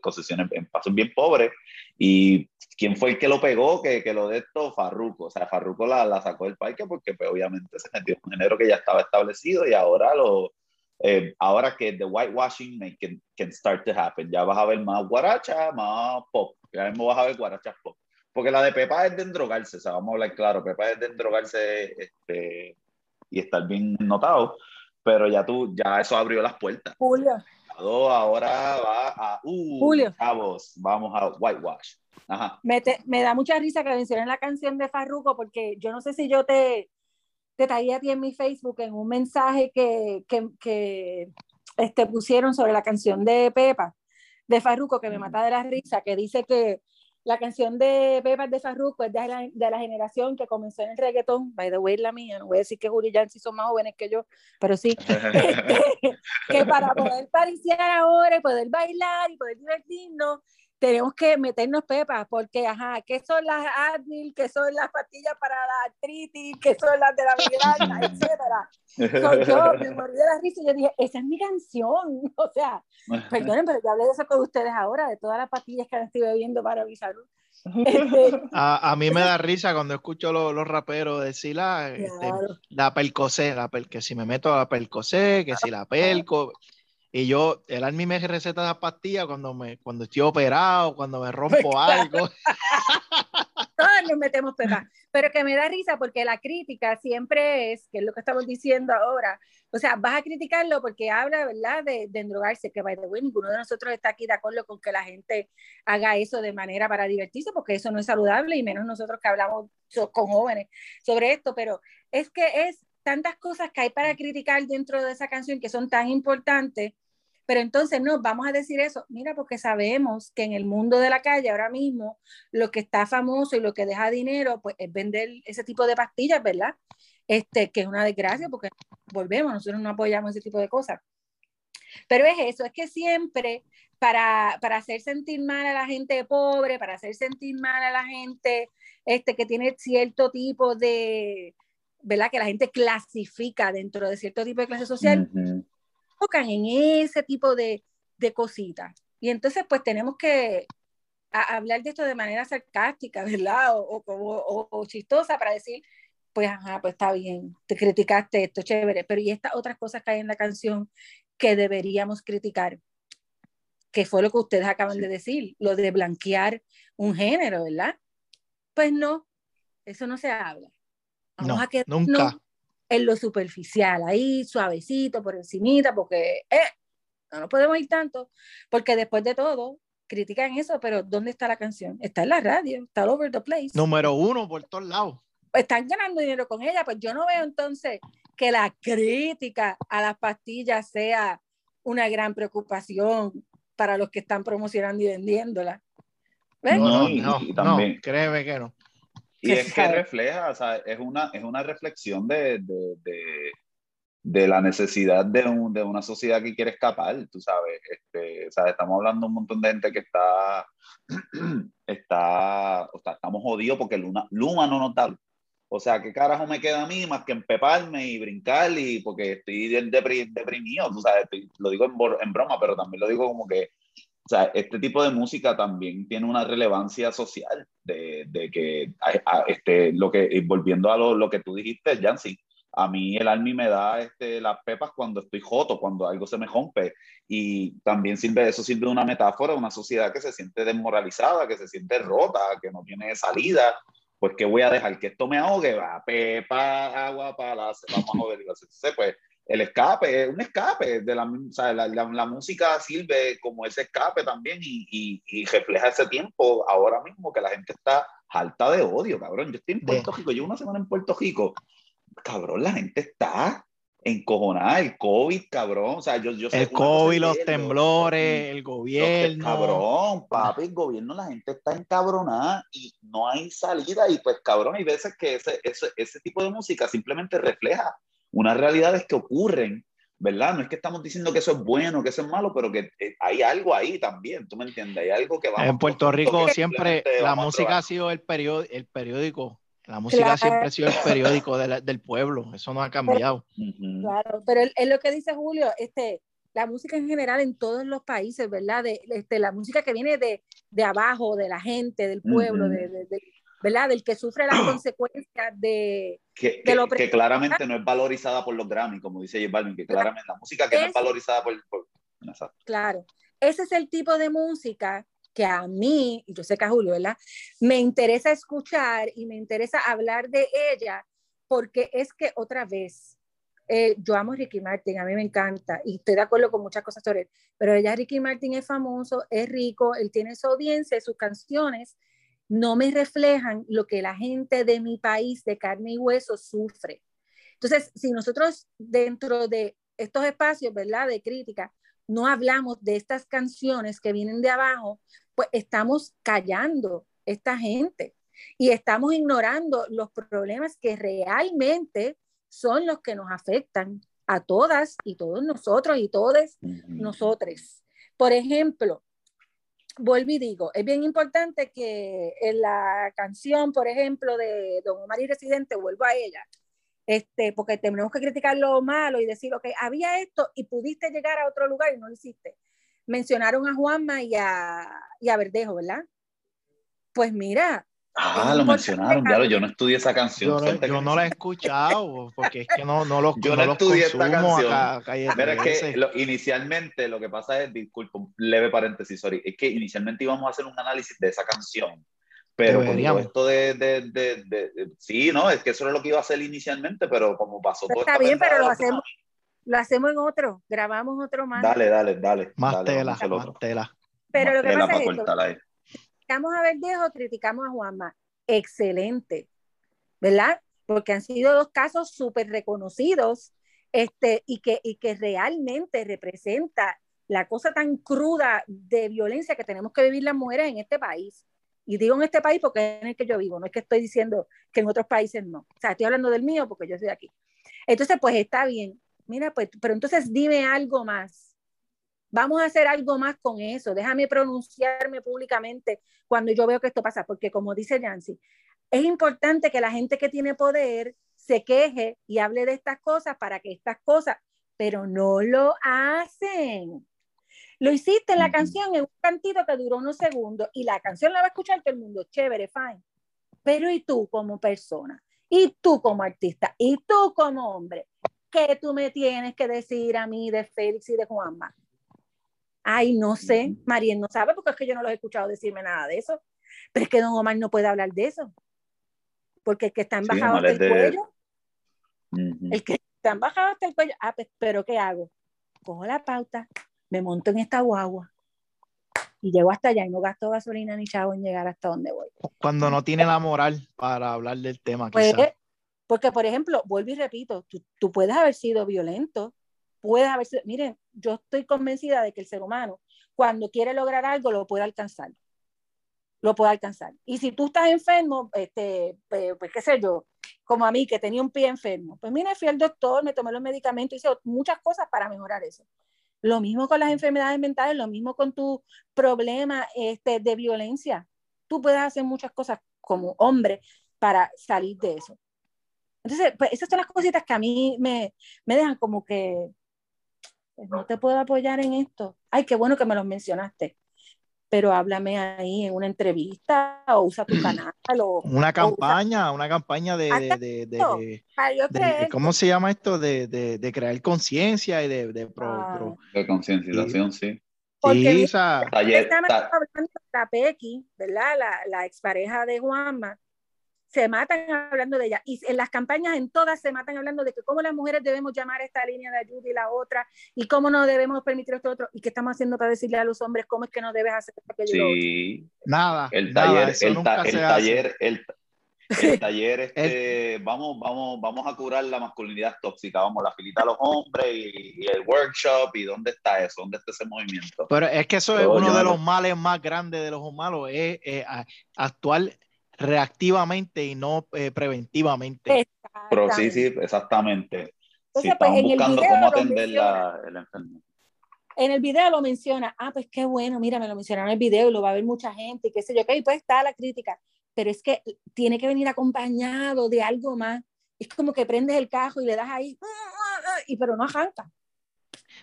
concesiones en pasos bien pobres. Y quién fue el que lo pegó, que, que lo de esto, Farruco. O sea, Farruco la, la sacó del parque porque pues, obviamente se metió en un género que ya estaba establecido y ahora lo, eh, ahora que the whitewashing can, can start to happen, ya vas a ver más guaracha, más pop, ya mismo vas a ver guaracha pop. Porque la de Pepa es de endrogarse, o sea, vamos a hablar claro, Pepa es de endrogarse este, y estar bien notado, pero ya tú, ya eso abrió las puertas. Julio. Ahora va a, uh, Julio. vamos a whitewash. Ajá. Me, me da mucha risa que mencionen la canción de Farruko, porque yo no sé si yo te, te traía a ti en mi Facebook en un mensaje que, que, que este, pusieron sobre la canción de Pepa, de Farruko, que me mata de la risa, que dice que la canción de Pepa de Farruko es de la, de la, generación que comenzó en el reggaetón, by the way, la mía, no voy a decir que Juli y son más jóvenes que yo, pero sí, este, que para poder pariciar ahora y poder bailar y poder divertirnos, tenemos que meternos pepas, porque, ajá, ¿qué son las Advil? ¿Qué son las pastillas para la artritis? ¿Qué son las de la migraña? etcétera. yo me morí de la risa y yo dije, esa es mi canción. O sea, perdonen, pero yo hablé de eso con ustedes ahora, de todas las pastillas que estoy bebiendo para mi salud. Este, a, a, mí me da risa cuando escucho los, los raperos decir la, este, la percocé, la que si me meto a la percocé, que si la pelco, y yo, el Army me receta la pastilla cuando, me, cuando estoy operado, cuando me rompo algo. Todos nos metemos pepa. Pero que me da risa porque la crítica siempre es, que es lo que estamos diciendo ahora, o sea, vas a criticarlo porque habla, ¿verdad?, de, de endrogarse, que by the way, ninguno de nosotros está aquí de acuerdo con que la gente haga eso de manera para divertirse, porque eso no es saludable, y menos nosotros que hablamos con jóvenes sobre esto, pero es que es tantas cosas que hay para criticar dentro de esa canción que son tan importantes pero entonces no, vamos a decir eso, mira, porque sabemos que en el mundo de la calle ahora mismo lo que está famoso y lo que deja dinero, pues es vender ese tipo de pastillas, ¿verdad? Este, que es una desgracia porque volvemos, nosotros no apoyamos ese tipo de cosas. Pero es eso, es que siempre para, para hacer sentir mal a la gente pobre, para hacer sentir mal a la gente este, que tiene cierto tipo de, ¿verdad? Que la gente clasifica dentro de cierto tipo de clase social, tocan en ese tipo de, de cositas. Y entonces, pues tenemos que hablar de esto de manera sarcástica, ¿verdad? O, o, o, chistosa para decir, pues, ajá, pues está bien, te criticaste esto, chévere, pero y estas otras cosas que hay en la canción que deberíamos criticar, que fue lo que ustedes acaban de decir, lo de blanquear un género, ¿verdad? Pues no, eso no se habla. Vamos a quedarnos nunca en lo superficial, ahí suavecito, por encimita, porque eh, no nos podemos ir tanto, porque después de todo, critican eso, pero ¿dónde está la canción? Está en la radio, está all over the place. Número uno por todos lados. Están ganando dinero con ella, pues yo no veo entonces que la crítica a las pastillas sea una gran preocupación para los que están promocionando y vendiéndola. No, no, no, no, créeme que no. Y es que refleja, o sea, es una, es una reflexión de, de, de, de la necesidad de, un, de, una sociedad que quiere escapar, tú sabes. Este, o sea, estamos hablando de un montón de gente que está, está, o sea, estamos jodidos porque Luma, Luma no nos da. O sea, ¿qué carajo me queda a mí más que empeparme y brincar y porque estoy deprimido, tú sabes, lo digo en, en broma, pero también lo digo como que o sea, este tipo de música también tiene una relevancia social, de, de que, este, lo que, volviendo a lo, lo que tú dijiste, Jancy, a mí el Army me da este, las pepas cuando estoy joto, cuando algo se me rompe. Y también sirve, eso sirve de una metáfora de una sociedad que se siente desmoralizada, que se siente rota, que no tiene salida. Pues que voy a dejar que esto me ahogue, va, pepa, agua, para, vamos a joder. Entonces, pues el escape, es un escape, de la, o sea, la, la, música sirve como ese escape también y, y, y, refleja ese tiempo ahora mismo que la gente está alta de odio, cabrón. Yo estoy en Puerto Rico, llevo una semana en Puerto Rico. Cabrón, la gente está encojonada, el COVID, cabrón. O sea, yo, yo el COVID, los temblores, el gobierno. cabrón, papi, el gobierno, la gente está encabronada y no hay salida. Y pues, cabrón, hay veces que ese, ese, ese tipo de música simplemente refleja unas realidades que ocurren ¿verdad? No es que estamos diciendo que eso es bueno, que eso es malo, pero que eh, hay algo ahí también, ¿tú me entiendes? Hay algo que va. En Puerto Rico siempre la música ha sido el, periódico, el periódico. La música siempre ha sido el periódico del pueblo, eso no ha cambiado. Claro, pero es lo que dice Julio, este, la música en general en todos los países, ¿verdad? De, este, la música que viene de, de abajo, de la gente, del pueblo, de, de, ¿verdad? Del que sufre las consecuencias de, que, que, claramente no es valorizada por los Grammy, como dice J Balvin, que claramente la música que no es valorizada por, Claro, ese es el tipo de música que a mí, y yo sé que a Julio, ¿verdad? Me interesa escuchar y me interesa hablar de ella, porque es que otra vez, eh, yo amo a Ricky Martin, a mí me encanta, y estoy de acuerdo con muchas cosas sobre él, pero ella Ricky Martin es famoso, es rico, él tiene su audiencia, sus canciones, no me reflejan lo que la gente de mi país de carne y hueso sufre. Entonces, si nosotros dentro de estos espacios, ¿verdad?, de crítica, no hablamos de estas canciones que vienen de abajo, pues estamos callando esta gente y estamos ignorando los problemas que realmente son los que nos afectan a todas y todos nosotros y todos nosotros. Por ejemplo, vuelvo y digo, es bien importante que en la canción, por ejemplo, de Don Omar y Residente, vuelvo a ella, este, porque tenemos que criticar lo malo y decir, ok, había esto y pudiste llegar a otro lugar y no lo hiciste. Mencionaron a Juanma y a, y a Verdejo, ¿verdad? Pues mira, Ah, lo mencionaron, claro, yo no estudié esa canción. Yo, no, la he escuchado, porque es que no, no los Yo no, estudié esta canción. Mira, es que inicialmente lo que pasa es, disculpa, un leve paréntesis, sorry, es que inicialmente íbamos a hacer un análisis de esa canción. Pero con esto de, de, de, Sí, no, es que eso era lo que iba a hacer inicialmente, pero como pasó todo. Está bien, pero lo hacemos, lo hacemos en otro, grabamos otro más. Dale, dale, dale. Más tela, más tela. Pero lo que pasa es esto, criticamos a Verdejo, criticamos a Juanma. Excelente, ¿verdad? Porque han sido dos casos súper reconocidos este, y, que, y que realmente representa la cosa tan cruda de violencia que tenemos que vivir las mujeres en este país. Y digo en este país porque es en el que yo vivo, no es que estoy diciendo que en otros países no. O sea, estoy hablando del mío porque yo estoy aquí. Entonces, pues está bien. Mira, pues, pero entonces dime algo más Vamos a hacer algo más con eso. Déjame pronunciarme públicamente cuando yo veo que esto pasa, porque como dice Yancy, es importante que la gente que tiene poder se queje y hable de estas cosas para que estas cosas, pero no lo hacen. Lo hiciste en la canción en un cantito que duró unos segundos y la canción la va a escuchar todo el mundo, chévere, fine. Pero ¿y tú como persona? ¿Y tú como artista? ¿Y tú como hombre? ¿Qué tú me tienes que decir a mí de Félix y de Juanma? Ay, no sé, Mariel no sabe porque es que yo no los he escuchado decirme nada de eso. Pero es que don Omar no puede hablar de eso. Porque el que está embajado hasta el cuello, el que está embajado hasta el cuello, ah, pues, pero ¿qué hago? Cojo la pauta, me monto en esta guagua y llego hasta allá y no gasto gasolina ni chavo en llegar hasta donde voy. Cuando no tiene la moral para hablar del tema, pues, Porque, por ejemplo, vuelvo y repito, tú, tú puedes haber sido violento, puede haber miren, yo estoy convencida de que el ser humano, cuando quiere lograr algo, lo puede alcanzar. Lo puede alcanzar. Y si tú estás enfermo, este, pues, pues, qué sé yo, como a mí que tenía un pie enfermo, pues mire, fui al doctor, me tomé los medicamentos, hice muchas cosas para mejorar eso. Lo mismo con las enfermedades mentales, lo mismo con tu problema este, de violencia. Tú puedes hacer muchas cosas como hombre para salir de eso. Entonces, pues esas son las cositas que a mí me, me dejan como que, pues, no te puedo apoyar en esto. Ay, qué bueno que me lo mencionaste. Pero háblame ahí en una entrevista o usa tu canal. O, una campaña, una campaña de, de, de, ¿cómo se llama esto? De, crear conciencia y de, de, pro, ah. de concienciación, sí. Porque sí, hablando de la Pequi, ¿verdad? La, la expareja de Juanma, se matan hablando de ella. Y en las campañas, en todas, se matan hablando de que cómo las mujeres debemos llamar esta línea de ayuda y la otra, y cómo no debemos permitir esto otro, y qué estamos haciendo para decirle a los hombres cómo es que no debes hacer aquello. Sí. Nada. El taller, el, taller, el, el taller, este, vamos, vamos, vamos a curar la masculinidad tóxica, vamos, la filita a los hombres y, el workshop, y dónde está eso, dónde está ese movimiento. Pero es que eso es uno de los males más grandes de los malos, es eh, actuar reactivamente y no eh, preventivamente. Pero sí, sí, exactamente. si pues, buscando cómo atender la, el enfermo. En el video lo menciona, ah, pues qué bueno, mira, me lo mencionaron en el video, lo va a ver mucha gente, y qué sé yo, que pues está la crítica, pero es que tiene que venir acompañado de algo más. Es como que prendes el cajo y le das ahí, y pero no arranca.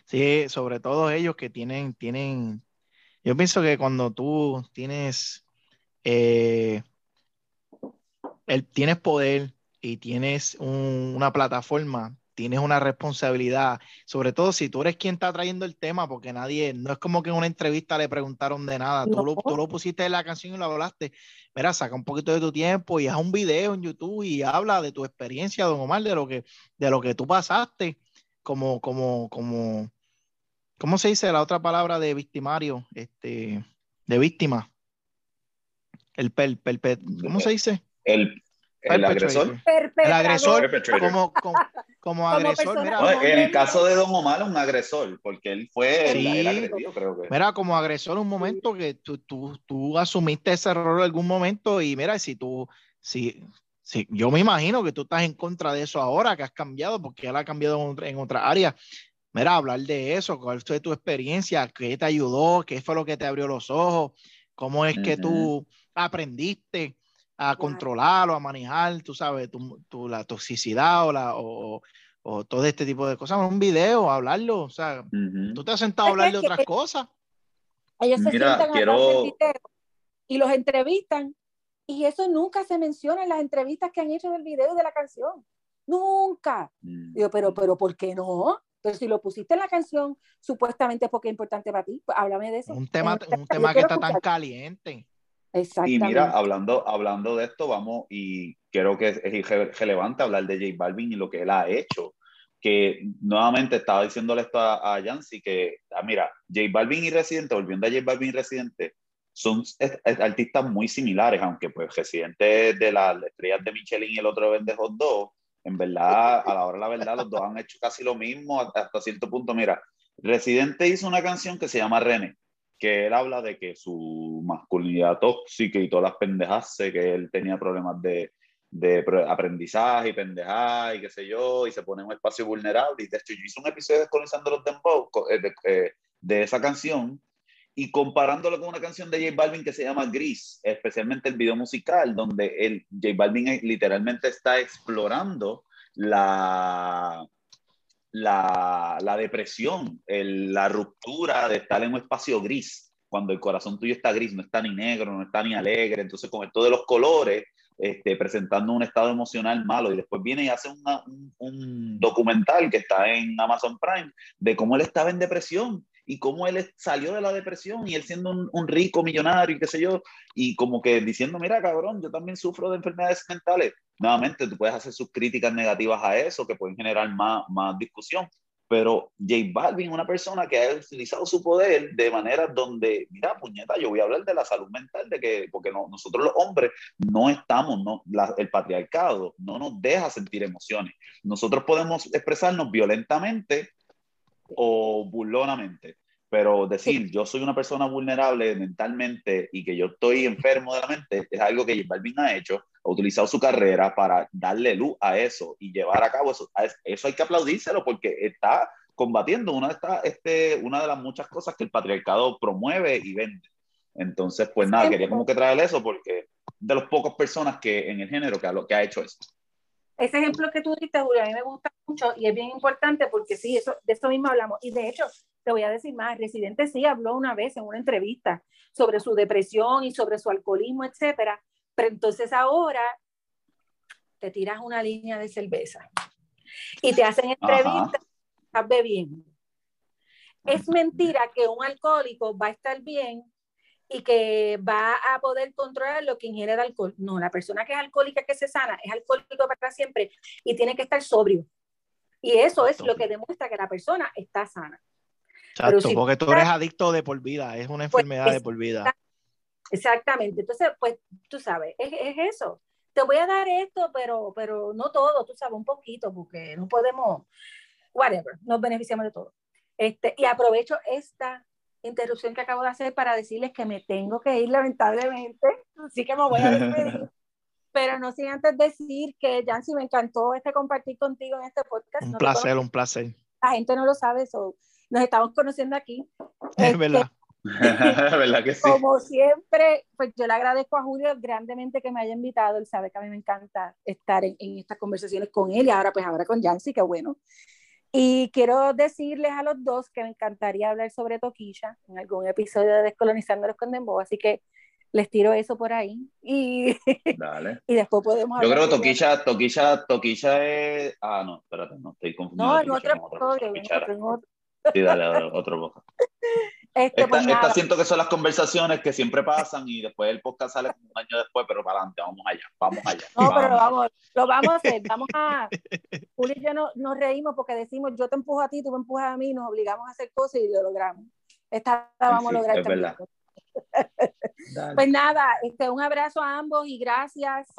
Sí, sobre todo ellos que tienen, tienen, yo pienso que cuando tú tienes eh, tienes poder y tienes una plataforma, tienes una responsabilidad, sobre todo si tú eres quien está trayendo el tema, porque nadie, no es como que en una entrevista le preguntaron de nada, tú, lo, tú, lo, pusiste en la canción y lo hablaste, mira, saca un poquito de tu tiempo y haz un video en YouTube y habla de tu experiencia, don Omar, de lo que, de lo que tú pasaste como, como, como, ¿cómo se dice la otra palabra de victimario? Este, de víctima. El per, ¿cómo se dice? El, el agresor. El agresor como, como, agresor. Mira, en el caso de Don Omar, un agresor, porque él fue el, agredido, creo que. Mira, como agresor, un momento que tú, tú, tú, asumiste ese error en algún momento y mira, si tú, si, si, yo me imagino que tú estás en contra de eso ahora, que has cambiado, porque él ha cambiado en, otra área. Mira, hablar de eso, cuál fue tu experiencia, qué te ayudó, qué fue lo que te abrió los ojos, cómo es que tú aprendiste a controlar o a manejar, tú sabes, tu, la toxicidad o, la, o, o, todo este tipo de cosas. Un video, hablarlo, o sea, tú te has sentado a hablar de otras cosas. Ellos se sientan quiero... video y los entrevistan y eso nunca se menciona en las entrevistas que han hecho del video y de la canción. Nunca. Mm. Digo, pero, pero, ¿por qué no? Pero si lo pusiste en la canción, supuestamente porque es importante para ti, pues háblame de eso. Un tema, un tema que está tan caliente. Y mira, hablando, hablando de esto, vamos, y creo que es relevante hablar de J Balvin y lo que él ha hecho. Que nuevamente estaba diciéndole esto a, a Yancy, que, ah, mira, J Balvin y Residente, volviendo a J Balvin y Residente, son artistas muy similares, aunque pues Residente de las estrellas de Michelin y el otro vende Hot Dog, en verdad, a la hora de la verdad, los dos han hecho casi lo mismo hasta cierto punto. Mira, Residente hizo una canción que se llama René, que él habla de que su masculinidad tóxica y todas las pendejas, que él tenía problemas de, de aprendizaje y pendejadas y qué sé yo, y se pone en un espacio vulnerable. Y de hecho, yo hice un episodio descolonizando los dembow eh, de, eh, de, esa canción y comparándolo con una canción de J Balvin que se llama Gris, especialmente el video musical, donde el J Balvin literalmente está explorando la, la, la depresión, la ruptura de estar en un espacio gris, cuando el corazón tuyo está gris, no está ni negro, no está ni alegre, entonces con esto de los colores, este, presentando un estado emocional malo y después viene y hace un, un, documental que está en Amazon Prime de cómo él estaba en depresión y cómo él salió de la depresión y él siendo un, un, rico millonario y qué sé yo, y como que diciendo, mira cabrón, yo también sufro de enfermedades mentales, nuevamente tú puedes hacer sus críticas negativas a eso, que pueden generar más, más discusión, pero J Balvin una persona que ha utilizado su poder de manera donde, mira, puñeta, yo voy a hablar de la salud mental, de que, porque no, nosotros los hombres no estamos, no, el patriarcado no nos deja sentir emociones. Nosotros podemos expresarnos violentamente o burlonamente, pero decir yo soy una persona vulnerable mentalmente y que yo estoy enfermo de la mente es algo que J Balvin ha hecho, ha utilizado su carrera para darle luz a eso y llevar a cabo eso. Eso hay que aplaudírselo porque está combatiendo una de, estas, este, una de las muchas cosas que el patriarcado promueve y vende. Entonces, pues nada, quería como que traer eso porque de las pocas personas que en el género que ha, que ha hecho esto. Ese ejemplo que tú diste, Julio, a mí me gusta mucho y es bien importante porque sí, eso, de eso mismo hablamos. Y de hecho, te voy a decir más, Residente sí habló una vez en una entrevista sobre su depresión y sobre su alcoholismo, etcétera, pero entonces ahora te tiras una línea de cerveza y te hacen entrevistas, estás bebiendo. Es mentira que un alcohólico va a estar bien y que va a poder controlar lo que ingiere el alcohol. No, la persona que es alcohólica, que se sana, es alcohólico para siempre y tiene que estar sobrio. Y eso es lo que demuestra que la persona está sana. Exacto, porque tú eres adicto de por vida, es una pues, enfermedad de por vida. Exactamente, entonces, pues tú sabes, es, es, eso. Te voy a dar esto, pero, pero no todo, tú sabes, un poquito, porque no podemos, whatever, nos beneficiamos de todo. Este, y aprovecho esta interrupción que acabo de hacer para decirles que me tengo que ir lamentablemente, así que me voy a despedir. Pero no sin antes decir que, Jancy, me encantó este compartir contigo en este podcast. Un placer, un placer. La gente no lo sabe, so, nos estamos conociendo aquí. Es este, verdad. ¿Verdad que sí? Como siempre, pues yo le agradezco a Julio grandemente que me haya invitado. Él sabe que a mí me encanta estar en, en estas conversaciones con él y ahora pues ahora con Jancy, que bueno. Y quiero decirles a los dos que me encantaría hablar sobre Toquilla en algún episodio de Descolonizando los Condembo, así que les tiro eso por ahí y, Dale. y después podemos Yo creo que Toquilla, Toquilla, Toquilla es... Ah, no, espérate, no, estoy confundiendo. No, en otro episodio. Sí, dale, otro poco. Este, pues esta, siento que son las conversaciones que siempre pasan y después el podcast sale un año después, pero para adelante, vamos allá, vamos allá. No, pero vamos, lo vamos a hacer, vamos a... Julio y yo no, nos reímos porque decimos, yo te empujo a ti, tú me empujas a mí, nos obligamos a hacer cosas y lo logramos. Esta la vamos a lograr también. pues nada, este, un abrazo a ambos y gracias.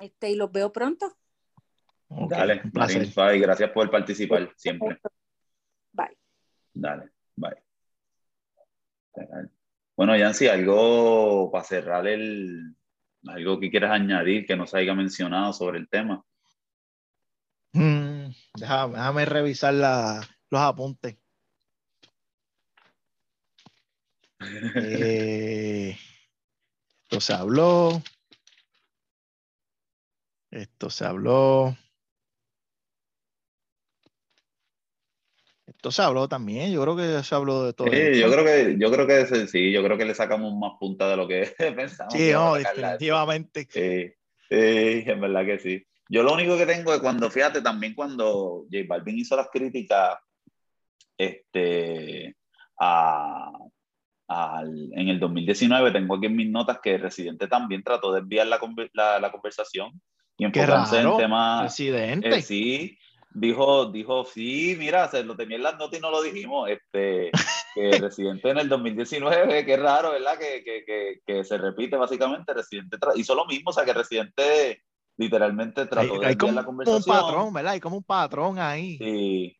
Este, y los veo pronto. Dale, bye, gracias por participar siempre. Bye. Dale, bye. Bueno, Yancy, algo para cerrar el, algo que quieras añadir que no se haya mencionado sobre el tema. Mm, déjame, revisar los apuntes. Eh, esto se habló. Esto se habló. Esto se habló también, yo creo que se habló de todo. Sí, yo creo que, yo creo que sí, yo creo que le sacamos más punta de lo que pensamos. Sí, no, definitivamente. Sí, sí, en verdad que sí. Yo lo único que tengo es cuando, fíjate, también cuando J Balvin hizo las críticas este, a, en el 2019, tengo aquí en mis notas que el Residente también trató de enviar la, la, la conversación y enfocarse en temas. Residente. Eh, sí, dijo, dijo, sí, mira, se lo tenía en las notas y no lo dijimos, este, que Residente en el 2019, qué raro, ¿verdad? Que, que, que, que se repite básicamente, Residente hizo lo mismo, o sea, que Residente literalmente trató de como la conversación. un patrón, ¿verdad? Hay como un patrón ahí. Sí,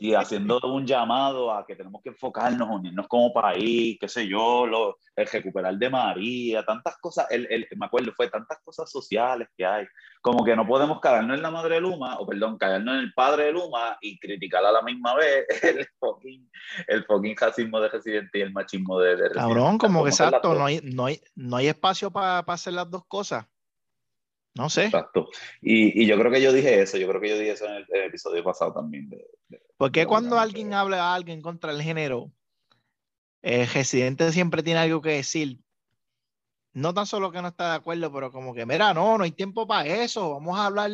y haciendo un llamado a que tenemos que enfocarnos, unirnos como país, qué sé yo, lo, el recuperar de María, tantas cosas, el, el, me acuerdo, fue tantas cosas sociales que hay, como que no podemos caernos en la madre de Luma, o perdón, caernos en el padre de Luma y criticar a la misma vez el fucking, el fucking racismo de residente y el machismo de, de Cabrón, como que exacto, no hay, no, hay, no hay espacio para hacer las dos cosas. No sé. Exacto. Y, y, yo creo que yo dije eso, yo creo que yo dije eso en el, episodio pasado también. De, Porque cuando alguien habla a alguien contra el género, el residente siempre tiene algo que decir. No tan solo que no está de acuerdo, pero como que, mira, no, no hay tiempo para eso. Vamos a hablar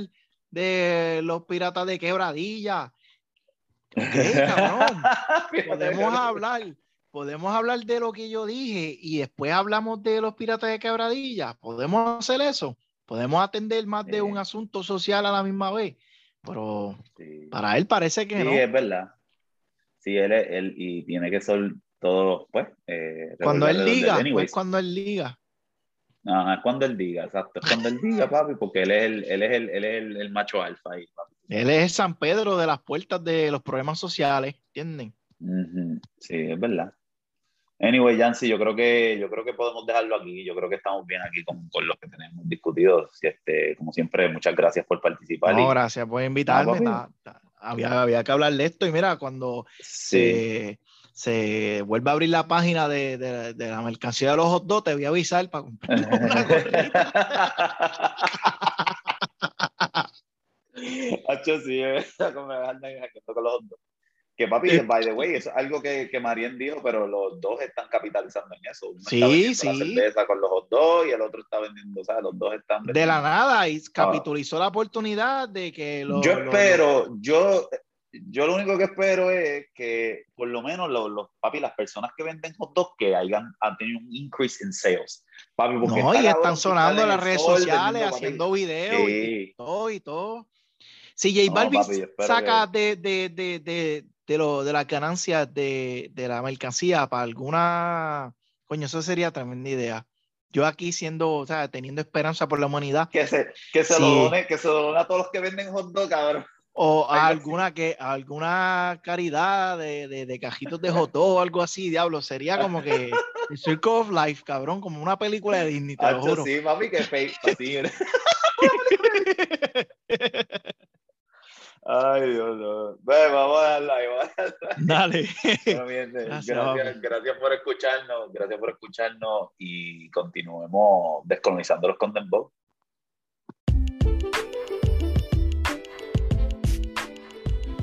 de los piratas de quebradilla. cabrón. podemos hablar, podemos hablar de lo que yo dije y después hablamos de los piratas de quebradilla. Podemos hacer eso. Podemos atender más de un asunto social a la misma vez, pero para él parece que no. Sí, es verdad. Sí, él, él y tiene que ser todo, pues. Eh, cuando él diga, pues cuando él diga. Ajá, es cuando él diga, exacto. Es cuando él diga, papi, porque él es el, él es el, él es el, macho alfa ahí, papi. Él es el San Pedro de las puertas de los problemas sociales, ¿entienden? Sí, es verdad. Anyway, Yancy, yo creo que yo creo que podemos dejarlo aquí. Yo creo que estamos bien aquí con, con lo que tenemos discutido. Este, como siempre, muchas gracias por participar. No, gracias por invitarme. había, había, que hablar de esto y mira, cuando se, se, vuelve a abrir la página de, de, de la mercancía de los hot dogs, te voy a avisar para comprar una Hacho, sí, con los hot dogs. Que papi, eh, by the way, es algo que, que Marien dijo, pero los dos están capitalizando en eso. Uno sí, está sí. La cerveza con los dos y el otro está vendiendo, o sea, los dos están vendiendo. De la nada, y capitalizó la oportunidad de que los. Yo espero, yo, yo lo único que espero es que por lo menos los, los papi, las personas que venden hot dogs que hayan han tenido un increase in sales. Papi, porque no, y están sonando en las redes sociales, haciendo videos y todo y todo. Si J Balvin saca de, de, de, de, de, lo, de las ganancias de, de la mercancía para alguna, coño, eso sería tremenda idea yo aquí siendo, o sea, teniendo esperanza por la humanidad. Que se, que se lo done, que se lo done a todos los que venden hot dog, cabrón. O alguna que alguna caridad de, de, de cajitos de hot o algo así, diablo. Sería como que el Circle of Life, cabrón, como una película de Disney, te lo juro. Sí, mami, que fake, Ay, Dios, no. Bueno, vamos a darla vamos a darla Dale. gracias, gracias, por escucharnos, gracias por escucharnos y continuemos descolonizando los content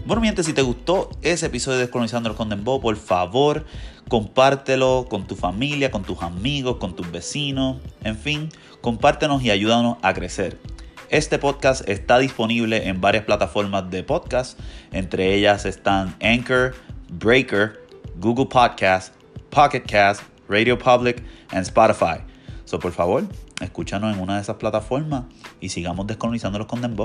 Bueno, mi si te gustó ese episodio de Descolonizando el Content por favor, compártelo con tu familia, con tus amigos, con tus vecinos, en fin, compártenos y ayúdanos a crecer. Este podcast está disponible en varias plataformas de podcast, entre ellas están Anchor, Breaker, Google Podcast, Pocket Cast, Radio Public y Spotify. So, por favor, escúchanos en una de esas plataformas y sigamos descolonizando los Content